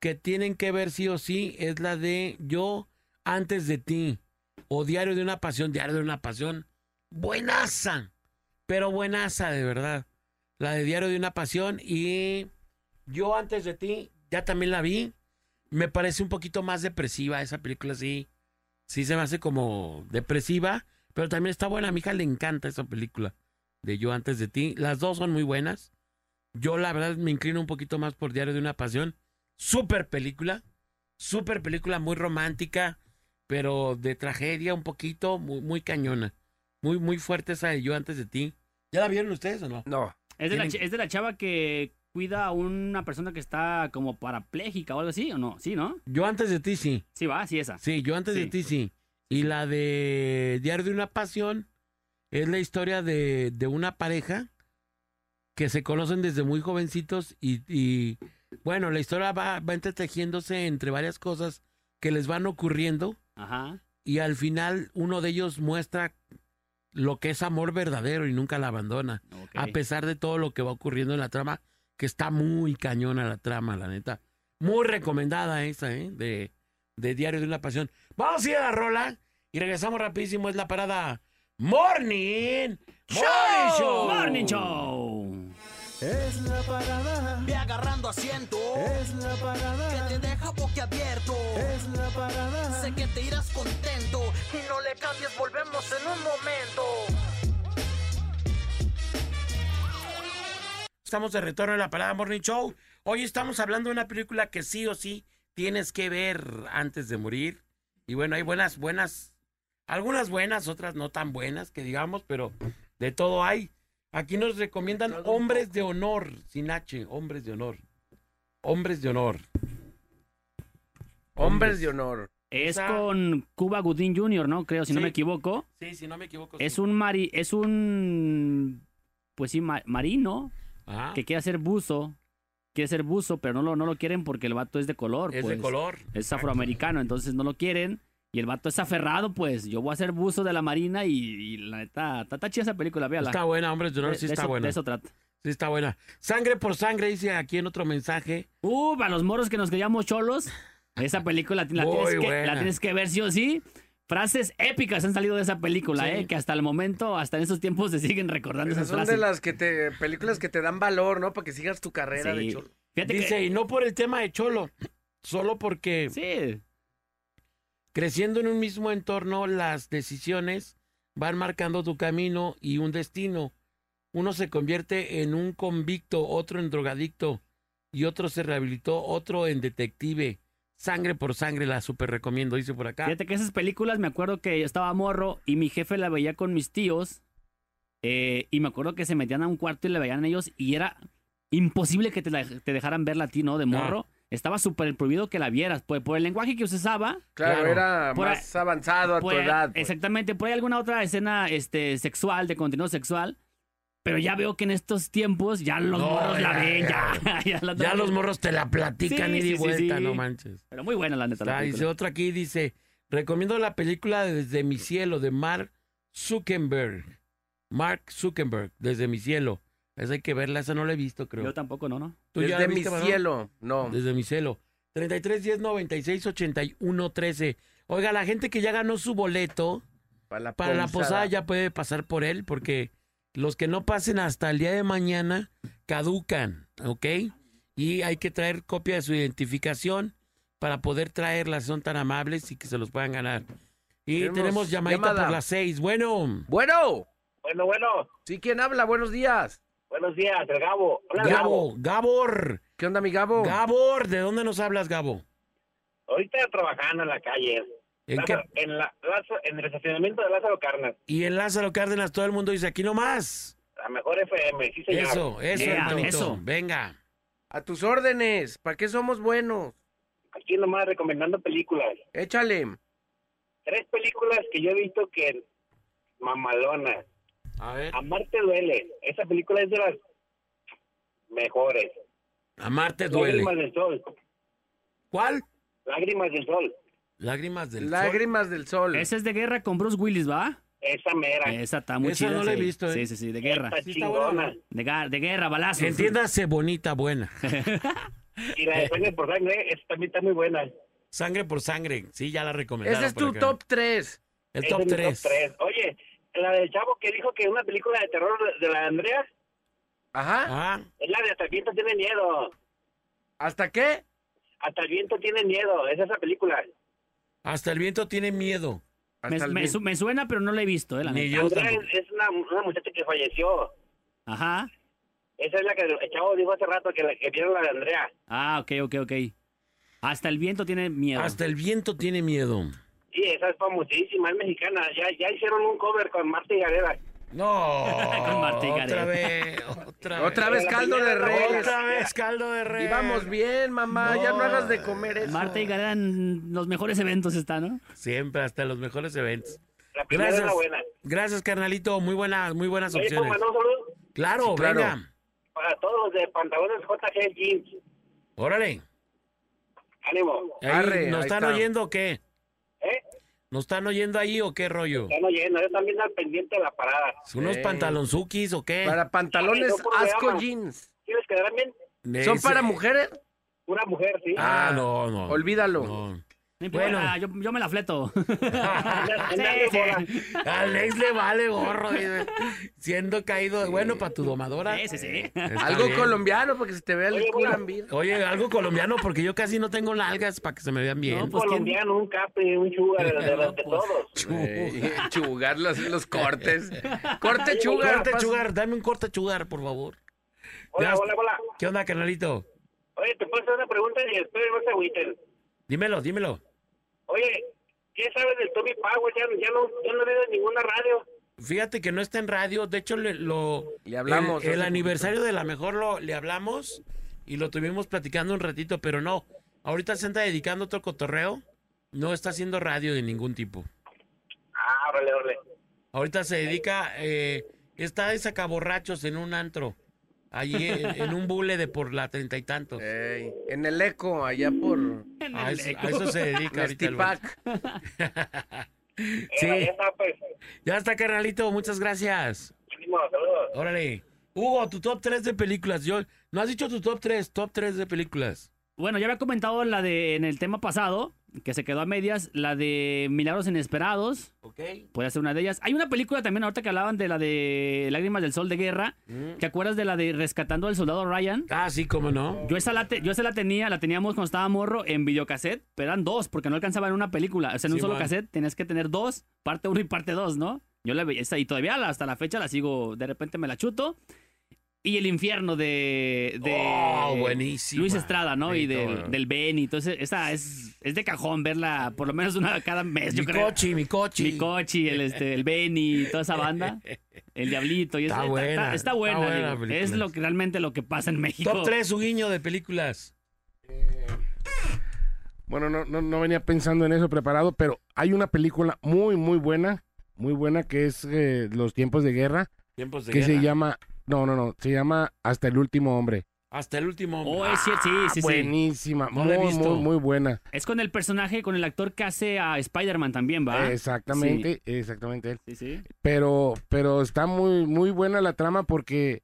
que tienen que ver sí o sí es la de Yo antes de ti. O Diario de una Pasión, Diario de una Pasión. Buenaza, pero buenaza de verdad. La de Diario de una Pasión y Yo antes de ti, ya también la vi. Me parece un poquito más depresiva esa película, sí. Sí se me hace como depresiva, pero también está buena. A mi hija le encanta esa película de Yo antes de ti. Las dos son muy buenas. Yo la verdad me inclino un poquito más por Diario de una Pasión. Super película. Super película muy romántica, pero de tragedia un poquito, muy, muy cañona. Muy, muy fuerte esa de Yo antes de ti. ¿Ya la vieron ustedes o no?
No.
¿Es de, la, es de la chava que cuida a una persona que está como parapléjica o algo así, ¿o no? Sí, ¿no?
Yo antes de ti sí.
Sí, va, sí, esa.
Sí, yo antes de ti sí. Y la de Diario de una Pasión es la historia de, de una pareja que se conocen desde muy jovencitos y, y, bueno, la historia va, va entretejiéndose entre varias cosas que les van ocurriendo
Ajá.
y al final uno de ellos muestra lo que es amor verdadero y nunca la abandona, a pesar de todo lo que va ocurriendo en la trama, que está muy cañona la trama, la neta. Muy recomendada esa, ¿eh? De, de Diario de una Pasión. Vamos a ir a la rola y regresamos rapidísimo. Es la parada Morning Morning Show.
Morning Show.
Es la parada. Ve agarrando asiento. Es la parada. Que te deja boquiabierto. Es la parada. Sé que te irás contento. Y no le cambies, volvemos en un momento.
Estamos de retorno en la parada Morning Show. Hoy estamos hablando de una película que sí o sí tienes que ver antes de morir. Y bueno, hay buenas, buenas, algunas buenas, otras no tan buenas, que digamos, pero de todo hay. Aquí nos recomiendan hombres de honor, sin H, hombres de honor. Hombres de honor.
Hombres de honor.
Es
Esa-
con Cuba Gooding Jr., ¿no? Creo, si no me equivoco.
Sí, si no me equivoco.
Es
sí.
un mari, es un pues sí, ma- marino
Ajá,
que quiere hacer buzo. Quiere ser buzo, pero no lo, no lo quieren porque el vato es de color.
es
pues.
de color.
Es afroamericano, entonces no lo quieren. Y el vato es aferrado, pues. Yo voy a ser buzo de la marina y, y la neta, está, está chida esa película, véala.
Está buena, hombres de honor,
De-
sí
de
está
eso-
buena.
De eso trata.
Sí está buena. Sangre por sangre, dice aquí en otro mensaje.
Uh, para los moros que nos queríamos cholos, esa película la, tienes que, la tienes que ver sí o sí. Frases épicas han salido de esa película,
Sí.
eh, que hasta el momento, hasta en esos tiempos se siguen recordando
Esas
esas
son
frases.
de las que te, películas que te dan valor, ¿no? Para que sigas tu carrera de cholo.
Fíjate
Dice,
que,
y no por el tema de Cholo, solo porque
sí,
creciendo en un mismo entorno, las decisiones van marcando tu camino y un destino. Uno se convierte en un convicto, otro en drogadicto y otro se rehabilitó, otro en detective. Sangre por sangre, la super recomiendo, dice por acá.
fíjate que esas películas me acuerdo que yo estaba morro y mi jefe la veía con mis tíos eh, y me acuerdo que se metían a un cuarto y la veían ellos y era imposible que te, la- te dejaran verla a ti, ¿no? De morro. Estaba súper prohibido que la vieras, pues por el lenguaje que usaba.
Claro,
Claro.
era
Por
más avanzado a tu
Por
edad. pues.
Exactamente, por ahí alguna otra escena este, sexual, de contenido sexual. Pero ya veo que en estos tiempos ya los
No,
morros la ven, ya.
ya. *laughs*
Ya, la-
Ya los morros te la platican
Sí,
y
sí,
vuelta,
sí.
no manches.
Pero muy buena la neta. la
dice otro aquí, dice, recomiendo la película Desde mi cielo de Mark Zuckerberg. Mark Zuckerberg, Desde mi cielo. Esa hay que verla, esa no la he visto, creo.
Yo tampoco, ¿no? no.
¿Tú ya la
Desde mi
viste, Manolo?
cielo. No.
Desde mi cielo. 33 10 96 81 13. Oiga, la gente que ya ganó su boleto
Para la,
para la posada ya puede pasar por él, porque los que no pasen hasta el día de mañana caducan, ¿ok? Y hay que traer copia de su identificación para poder traerlas, son tan amables y que se los puedan ganar. Y
Tenemos
tenemos llamadita
llamada.
por las seis. Bueno,
Bueno,
Bueno, bueno,
¿sí quién habla? Buenos días.
Buenos días, el Gabo. Hola,
Gabo, Gabor.
¿Qué onda, mi Gabo?
Gabor, ¿de dónde nos hablas, Gabo?
Ahorita trabajando en la calle.
¿En
Lázaro- en, la, en el estacionamiento de Lázaro Carnas.
Y en Lázaro Cárdenas todo el mundo dice, aquí nomás.
La mejor FM, sí señor.
Eso, eso,
Yeah,
hermanito.
eso.
Venga.
A tus órdenes. ¿Para qué somos buenos?
Aquí nomás recomendando películas.
Échale.
Tres películas que yo he visto que mamalonas.
A ver.
Amarte duele. Esa película es de las mejores.
Amarte duele.
Lágrimas del sol.
¿Cuál?
Lágrimas del sol.
Lágrimas del sol.
Lágrimas del sol.
Ese es de guerra con Bruce Willis, ¿va?
Esa mera.
Esa está muy
Esa
chida.
no la he
sí.
visto, ¿eh?
Sí, sí, sí, de guerra.
Está
Sí está buena,
chingona.
De, de guerra, balazos.
Entiéndase bonita, buena. *laughs*
Y la de sangre por sangre, esa también está muy buena.
Sangre por sangre. Sí, ya la recomendaron.
Ese es tu
acá.
top 3.
El top
es mi
3.
tres. Oye, la del chavo que dijo que una película de terror de, la de Andrea
Ajá.
Ah,
es la de Hasta el viento tiene miedo.
¿Hasta qué?
Hasta el viento tiene miedo. Es esa película.
hasta el viento tiene miedo.
Me, su- suena, pero no la he visto, ¿eh? La
Ni yo
Andrea
tampoco.
es, es una, una muchacha que falleció.
Ajá.
Esa es la que el chavo dijo hace rato que, la, que vieron la de Andrea.
Ah, ok, ok, ok. Hasta el viento tiene miedo.
Hasta el viento tiene miedo.
Sí, esa es famosísima, es mexicana. Ya, ya hicieron un cover con Marta y Gareda.
No. *laughs*
Con Marta y
otra vez. Otra vez.
Otra vez caldo de res.
Otra vez caldo de res.
Y vamos bien, mamá. Ya no hagas de comer eso.
Marta y Gareda en los mejores eventos está, ¿no?
Siempre, hasta los mejores eventos.
La primera es
Gracias.
la buena.
Gracias, carnalito. Muy buenas, muy buenas
Oye, ¿puedo
opciones.
un saludo?
Claro,
Sí, claro.
venga.
Para todos los de pantalones JG Jeans.
Órale.
Ánimo.
Ahí,
Arre,
¿Nos
ahí
están
está.
oyendo o qué? ¿Nos están oyendo ahí o qué rollo?
Están oyendo. Yo también al pendiente de la parada.
¿Unos
Sí.
pantalonzukis o qué?
Para pantalones
Ay, no,
asco jeans.
¿Sí les quedarán bien?
¿Son para mujeres?
Una mujer, sí.
Ah, no, no.
Olvídalo.
No. Bueno.
yo, yo me la fleto. *laughs* Sí, sí.
A Alex le vale gorro. dice, Siendo caído. Bueno, para tu domadora.
Sí, sí, sí.
Está
Algo
bien.
colombiano porque se te vea el
Oye,
culo.
Oye, algo colombiano porque yo casi no tengo nalgas para que se me vean bien.
No,
Un
pues, ¿quién?
colombiano, un cape, un sugar, de, *laughs* de, los de
pues.
todos.
Ey, *laughs* chugar los, los cortes. Corte chugar.
corte chugar, dame un corte chugar, por favor.
Hola, hola, hola.
¿Qué onda, canalito?
Oye, te puedo hacer una pregunta y después no se agüiten.
Dímelo, dímelo.
Oye, ¿qué sabes del Tommy Power? Ya, ya no, ya no veo en ninguna radio.
Fíjate que no está en radio. De hecho, le, lo,
Le hablamos
El, aniversario de la mejor lo, le hablamos y lo tuvimos platicando un ratito, pero no. Ahorita se anda dedicando a otro cotorreo. No está haciendo radio de ningún tipo.
Ah, órale, órale.
Ahorita se dedica, eh, está de sacaborrachos en un antro. Allí en, en un bule de por la treinta y tantos.
Ey, en el eco, allá por
A eso, a eso se dedica ahorita. el.
Nestipac. *laughs*
Sí.
Eh, ya está, pues.
Ya está, carnalito. Muchas gracias.
Saludos.
Órale. Hugo, tu top 3 de películas. Yo, no has dicho tu top 3, top 3 de películas.
Bueno, ya había comentado la de en el tema pasado, que se quedó a medias, la de Milagros Inesperados.
Ok.
Puede ser una de ellas. Hay una película también ahorita que hablaban de la de Lágrimas del Sol de Guerra. ¿Te acuerdas de la de Rescatando al Soldado Ryan?
Ah, sí, cómo no.
Yo esa, la te- yo esa la tenía, la teníamos cuando estaba morro en videocassette, pero eran dos, porque no alcanzaba en una película. O sea, en un solo
man.
cassette tenías que tener dos, parte uno y parte dos, ¿no? Yo la veía esa y todavía la- hasta la fecha la sigo, de repente me la chuto. Y el infierno de, de
Oh.
Luis Estrada, ¿no? Y del, del Ben. Y entonces, esa es, es de cajón verla por lo menos una cada mes, yo
Mi
creo.
cochi, mi cochi.
Mi cochi, el, este, el Benny y toda esa banda. *laughs* El Diablito. Y
Está
es-
buena,
Está,
está
buena,
buena
digo.
la película.
Es lo que, realmente lo que pasa en México.
Top 3, su guiño de películas.
Bueno, no, no, no venía pensando en eso preparado, pero hay una película muy, muy buena, muy buena, que es eh, Los tiempos de guerra,
Tiempos de
que se llama, no, no, no, se llama Hasta el último hombre.
Hasta el último hombre.
Oh, es cierto, sí, sí, sí.
Buenísima,
No
muy,
visto.
muy, muy buena.
Es con el personaje, con el actor que hace a Spider-Man también, ¿va?
Exactamente, exactamente él.
Sí, sí.
Pero, pero está muy, muy buena la trama porque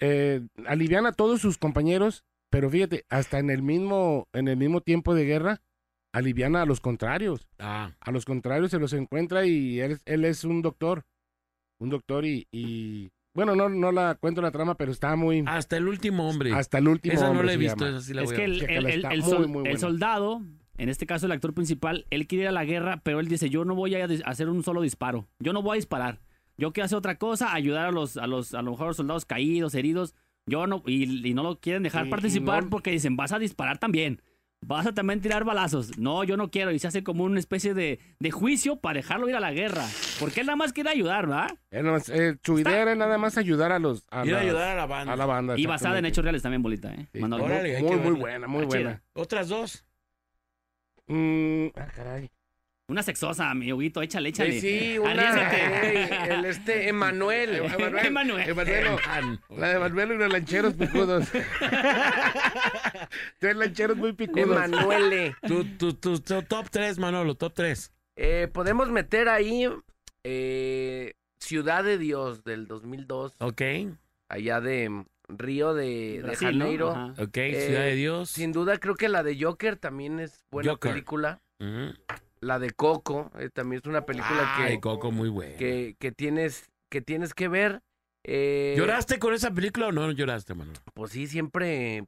eh, alivian a todos sus compañeros, pero fíjate, hasta en el mismo, en el mismo tiempo de guerra, aliviana a los contrarios.
Ah,
A los contrarios se los encuentra y él, es- él es un doctor. Un doctor y, y- bueno, no, no la cuento la trama, pero está muy
hasta el último hombre.
hasta el último
Esa no
hombre
la he visto,
llama.
esa sí la
Es
voy
que
a ver.
el, el- el-
muy,
sol-
muy
el soldado En este caso, el actor principal, él quiere ir a la guerra, pero él dice, yo no voy a dis- hacer un solo disparo. Yo no voy a disparar. Yo quiero hacer otra cosa, ayudar a los, a los, a lo mejor soldados caídos, heridos. Yo no, y, y no lo quieren dejar
Y- y
participar
no-
porque dicen, vas a disparar también. Vas a también tirar balazos. No, yo no quiero. Y se hace como una especie de, de juicio para dejarlo ir a la guerra. Porque él nada más quiere ayudar, ¿verdad?
Él no- eh, su idea era nada más ayudar a los. A
Ir a
las-
ayudar a la banda.
A la banda.
Y basada en hechos reales también, bolita, ¿eh?
Sí.
Órale, hay
Muy, muy buena, muy buena.
Otras dos.
Mm, ah, caray.
Una sexosa, mi Huguito, échale, échale.
Sí, una.
Arriésgate.
güey, el este, Emanuel. *laughs*
Emanuel.
Emanuel.
Emanuelo. La de Manuel y los lancheros picudos. *laughs* Tres lancheros muy picudos.
Emanuele.
Tu, tu, tu, tu top 3, Manolo, top 3.
Eh, podemos meter ahí eh, Ciudad de Dios del 2002,
Ok,
allá de mm, Río de, de
Brasil, ¿no?
Janeiro.
Ajá.
ok,
Eh,
Ciudad de Dios.
Sin duda creo que la de Joker también es buena
Joker.
película.
Ujú.
La de Coco eh, también es una película
Ay,
que,
Coco, muy bueno.
que, que tienes que tienes que ver. Eh,
¿Lloraste con esa película o no lloraste, Manolo?
Pues sí, siempre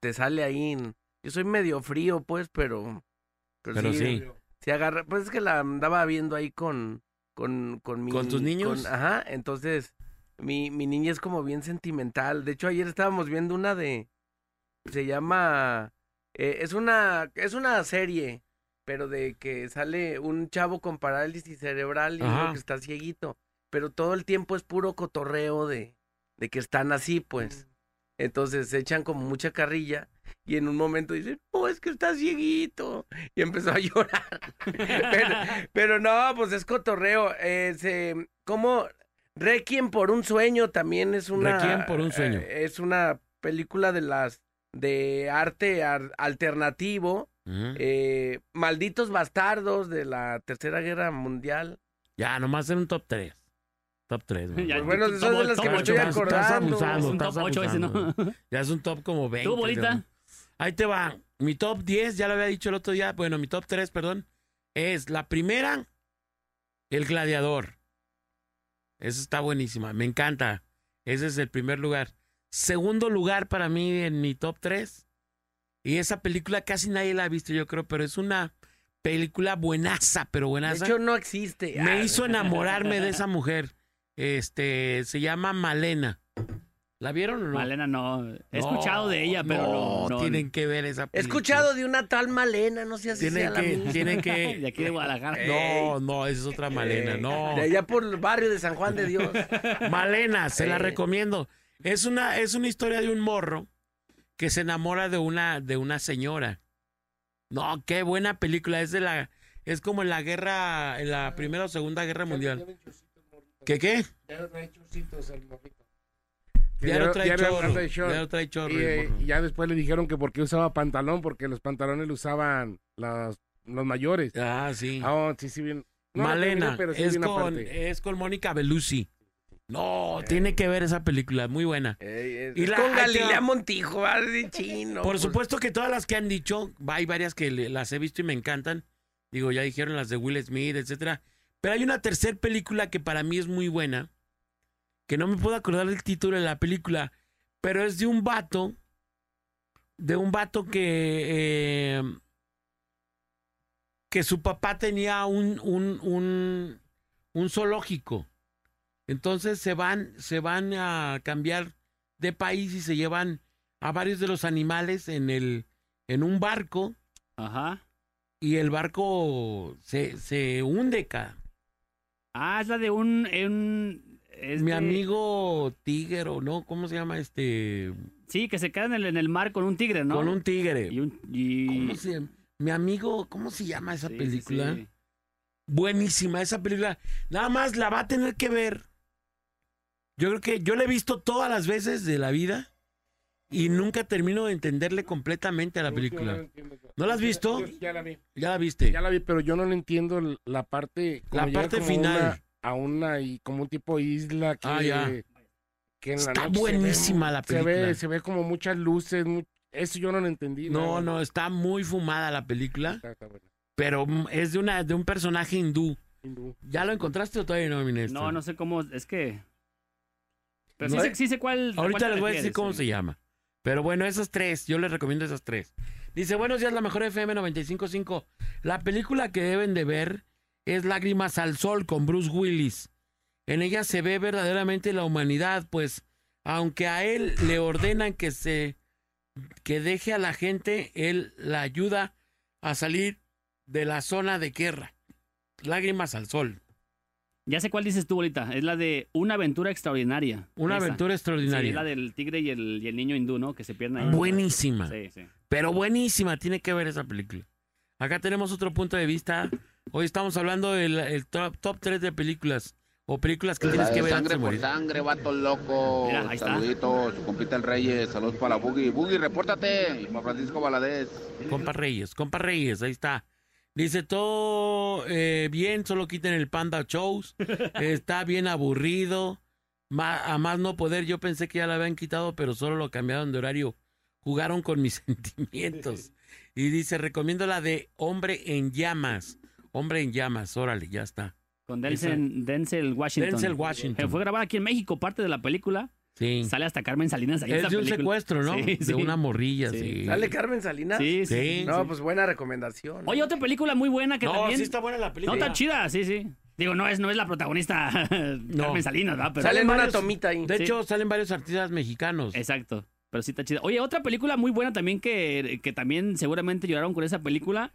te sale ahí. Yo soy medio frío, pues, pero.
Pero sí.
Se agarra. Pues es que la andaba viendo ahí con. Con, con mi.
¿Con tus niños?
ajá, entonces. Mi, mi niña es como bien sentimental. De hecho, ayer estábamos viendo una de. Se llama. eh, es una. Es una serie. Pero de que sale un chavo con parálisis cerebral y uno
Ajá.
que está cieguito. Pero todo el tiempo es puro cotorreo de. De que están así, pues. Entonces se echan como mucha carrilla y en un momento dicen, no, es que está cieguito. Y empezó a *laughs* llorar. pero, pero no, pues es cotorreo. Eh, se, como Requiem por un sueño también es una...
Requiem por un sueño.
eh, es una película de las de arte ar- alternativo.
Ujú.
eh, Malditos bastardos de la Tercera Guerra Mundial.
Ya, nomás en un top 3. Top 3. *laughs*
Ya,
Pues bueno,
top-
son las que me estoy acordando.
abusando,
Es un top
estás
ocho ese, ¿no?
abusando. Ya es un top como 20.
¿Tú, bolita?
Ahí te va. Mi top 10, ya lo había dicho el otro día. Bueno, mi top 3, perdón. Es la primera, El Gladiador. Esa está buenísima. Me encanta. Ese es el primer lugar. Segundo lugar para mí en mi top 3. Y esa película casi nadie la ha visto, yo creo, pero es una película buenaza, pero
De
buenaza.
hecho, no existe.
Me
Ah,
hizo enamorarme de *laughs* esa mujer. Este, se llama Malena. ¿La vieron o no?
Malena no. He
No,
escuchado de ella, pero no. no
tienen que ver esa
He
película.
escuchado de una tal Malena, no sé si
Tienen
sea la
que,
misma.
tienen *laughs*
De
que.
aquí de Guadalajara.
No, no, esa es otra Malena, no.
De allá por el barrio de San Juan de Dios. *laughs*
Malena, se la recomiendo. Es una, es una historia de un morro que se enamora de una, de una señora. No, qué buena película. Es de la, es como en la guerra, en la primera o segunda guerra mundial. ¿Qué qué? Ya no trae
Diario-
chorro.
anda de short.
Ya trae chorro.
Y,
el
eh, ya después le dijeron que por qué usaba pantalón, porque los pantalones lo usaban las, los mayores.
Ah, sí.
Ah, oh, sí, sí, bien. No
Malena,
terminé, pero sí
es, con, es con Mónica Bellucci. No, tiene que ver esa película, muy buena.
Eh,
Y la-
con Galilea. Montijo, de chino.
Por
pues.
supuesto que todas las que han dicho, hay varias que le- las he visto y me encantan. Digo, ya dijeron las de Will Smith, etcétera. Pero hay una tercera película que para mí es muy buena, que no me puedo acordar del título de la película, pero es de un vato, de un vato que, eh, que su papá tenía un, un, un, un zoológico. Entonces se van, se van a cambiar de país y se llevan a varios de los animales en el, en un barco
Ajá.
y el barco se, se hunde, ca.
Ah, es la de un. un-
Mi amigo tigre, o no, ¿cómo se llama este?
Sí, que se queda en el, en el mar con un tigre, ¿no?
Con un tigre.
Y un. y-
¿Cómo se llama? Mi amigo, ¿cómo se llama esa
sí,
película?
sí.
Buenísima esa película. Nada más la va a tener que ver. Yo creo que yo la he visto todas las veces de la vida y nunca termino de entenderle completamente a la película. ¿No la has visto?
Yo Ya la vi.
Ya la viste.
Ya la vi, pero yo no le entiendo la parte.
La parte
como
final.
una- a una y como un tipo isla que.
Ah, ya.
que en la
Está
noche se ve
buenísima la
Se ve,
película.
se ve como muchas luces. mu- eso yo no lo entendí.
No,
nada.
no, está muy fumada la película,
Está- está buena.
pero mm, es de una de un personaje hindú.
Hindú.
¿Ya lo encontraste o todavía no, mi Néstor?
No, no sé cómo. Es que. Pero
No
sí,
sé.
sé, sí sé cuál.
Ahorita les voy a decir cómo
sí.
se llama. Pero bueno, esas tres, yo les recomiendo esas tres. Dice, buenos días, la mejor FM 95.5. La película que deben de ver es Lágrimas al Sol con Bruce Willis. En ella se ve verdaderamente la humanidad, pues aunque a él le ordenan que se que deje a la gente, él la ayuda a salir de la zona de guerra. Lágrimas al Sol.
Ya sé cuál dices tú, bolita. Es la de Una aventura extraordinaria.
Una
Esa.
aventura
Sí,
extraordinaria.
es la del tigre y el, y el niño hindú, ¿no? Que se pierden ahí.
Buenísima.
Sí, sí.
Pero buenísima, tiene que ver esa película. Acá tenemos otro punto de vista. Hoy estamos hablando del el top, top 3 de películas. O películas que tienes que ver
sangre por
morir.
sangre, vato loco.
Mira, ahí está.
Saluditos, su compita el Reyes. Saludos para Boogie. Boogie, repórtate. Y Francisco Valadez.
Compa Reyes, compa Reyes, ahí está. Dice todo eh, bien, solo quiten el Panda Shows. *laughs* Está bien aburrido. Ma- a más no poder, yo pensé que ya lo habían quitado, pero solo lo cambiaron de horario. Jugaron con mis *laughs* sentimientos. *laughs* Y dice, recomiendo la de Hombre en Llamas. Hombre en Llamas, órale, ya está.
Con Denzel, Denzel Washington.
Denzel Washington.
Eh, Fue grabada aquí en México, parte de la película.
Sí.
Sale hasta Carmen Salinas ahí
Es de un secuestro, ¿no?
Sí,
de
sí.
una morrilla,
Sí.
sí.
¿Sale Carmen Salinas?
Sí, sí.
Sí.
No, pues buena recomendación.
Oye, otra película muy buena que
No,
también...
sí está buena la
No,
película.
está chida, sí, sí. Digo, no es, no es la protagonista *laughs* Carmen Salinas, ¿verdad? Pero
Sale en una tomita ahí.
De
Sí.
hecho, salen varios artistas mexicanos.
Exacto. Pero sí está chida. Oye, otra película muy buena también que, que también seguramente lloraron con esa película.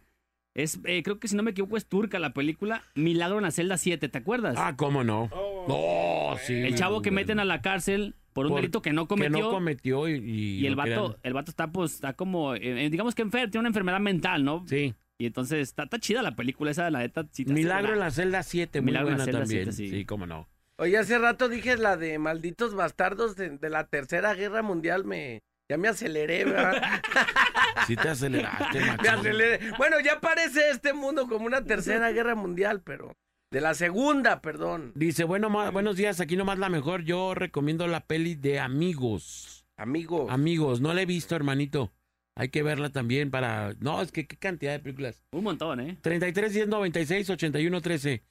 Es, eh, creo que si no me equivoco, es turca la película Milagro en la celda 7, ¿te acuerdas?
Ah, ¿cómo no? No, sí.
el chavo que meten a la cárcel por un
Por-
delito que no
Que
cometió.
no cometió y...
y el vato,
crean.
el vato está, pues, está como, eh, eh, digamos que enfer tiene una enfermedad mental, ¿no?
Sí.
Y entonces está, está chida la película esa, la neta. hace
Milagro en la celda 7, muy
Milagro en la celda
también.
7, sí.
sí. cómo no.
Oye, hace rato dije la de malditos bastardos de, de la Tercera Guerra Mundial. Me, ya me aceleré, ¿verdad? *laughs*
Sí te aceleraste, *laughs*
me
machín.
aceleré. Bueno, ya parece este mundo como una Tercera Guerra Mundial, pero de la Segunda, perdón.
Dice, bueno, ma- buenos días, aquí nomás la mejor. Yo recomiendo la peli de Amigos.
Amigos.
Amigos, no la he visto, hermanito. Hay que verla también para... No, es que qué cantidad de películas.
Un montón, ¿eh?
33 10 96 81 13.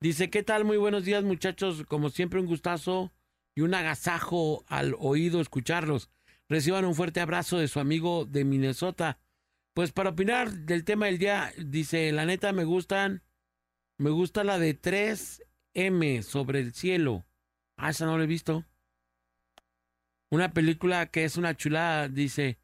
Dice, ¿qué tal? Muy buenos días, muchachos. Como siempre, un gustazo y un agasajo al oído escucharlos. Reciban un fuerte abrazo de su amigo de Minnesota. Pues para opinar del tema del día, dice, la neta me gustan, me gusta la de 3M sobre el cielo. Ah, esa no la he visto. Una película que es una chulada, dice,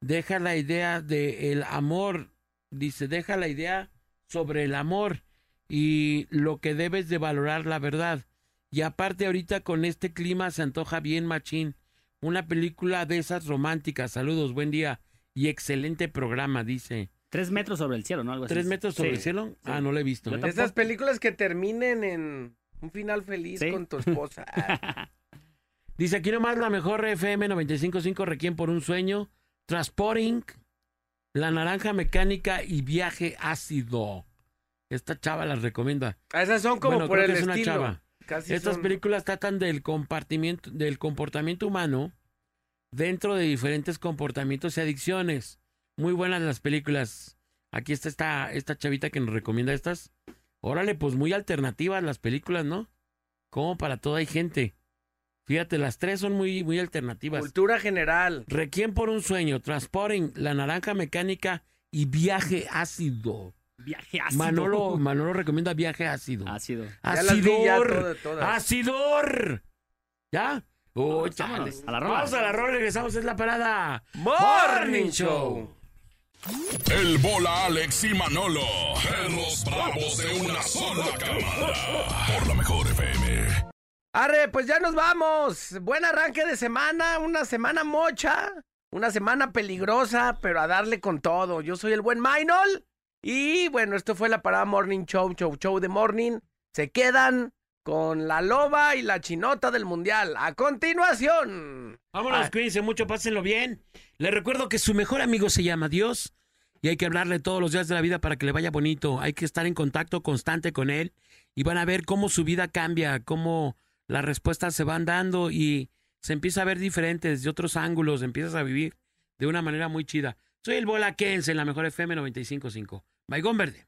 deja la idea de el amor, dice, deja la idea sobre el amor y lo que debes de valorar la verdad. Y aparte ahorita con este clima se antoja bien machín. Una película de esas románticas. Saludos, buen día y excelente programa, dice.
Tres metros sobre el cielo, ¿no? Algo así.
¿Tres metros sobre
Sí,
el cielo?
sí.
Ah, no lo he visto. ¿eh?
Esas películas que terminen en un final feliz
Sí.
con tu *laughs* esposa. *laughs*
Dice aquí nomás la mejor FM 955 Requiem por un sueño, Transporting, La Naranja Mecánica y Viaje Ácido. Esta chava las recomienda.
Ah, Esas son como
Bueno,
por
creo
el
que es una
estilo.
chava.
Casi
Estas
son-
películas tratan del compartimiento, del comportamiento humano dentro de diferentes comportamientos y adicciones. Muy buenas las películas. Aquí está esta, esta chavita que nos recomienda estas. Órale, pues muy alternativas las películas, ¿no? Como para toda hay gente. Fíjate, las tres son muy, muy alternativas.
Cultura general.
Requiem por un sueño, Transporting, La Naranja Mecánica y Viaje Ácido.
Viaje ácido.
Manolo, Manolo recomienda Viaje Ácido.
Ácido.
Ya las vi ya
¡Acidor!
todas, todas.
¡Acidor! ¿Ya?
Vámonos,
chales.
a la rola.
Vamos a la rola, regresamos, es la parada.
Morning Show.
El bola Alex y Manolo, perros bravos de una sola cámara. Por la mejor FM.
Arre, pues ya nos vamos. Buen arranque de semana, una semana mocha, una semana peligrosa, pero a darle con todo. Yo soy el buen Mainol. Y bueno, esto fue la parada Morning Show, Show, Show de Morning. Se quedan con la loba y la chinota del mundial. A continuación.
Vámonos,
Ah.
cuídense mucho, pásenlo bien. Les recuerdo que su mejor amigo se llama Dios y hay que hablarle todos los días de la vida para que le vaya bonito. Hay que estar en contacto constante con él y van a ver cómo su vida cambia, cómo las respuestas se van dando y se empieza a ver diferente desde otros ángulos, empiezas a vivir de una manera muy chida. Soy el Bola Kense en la mejor FM 955. Baigón Verde.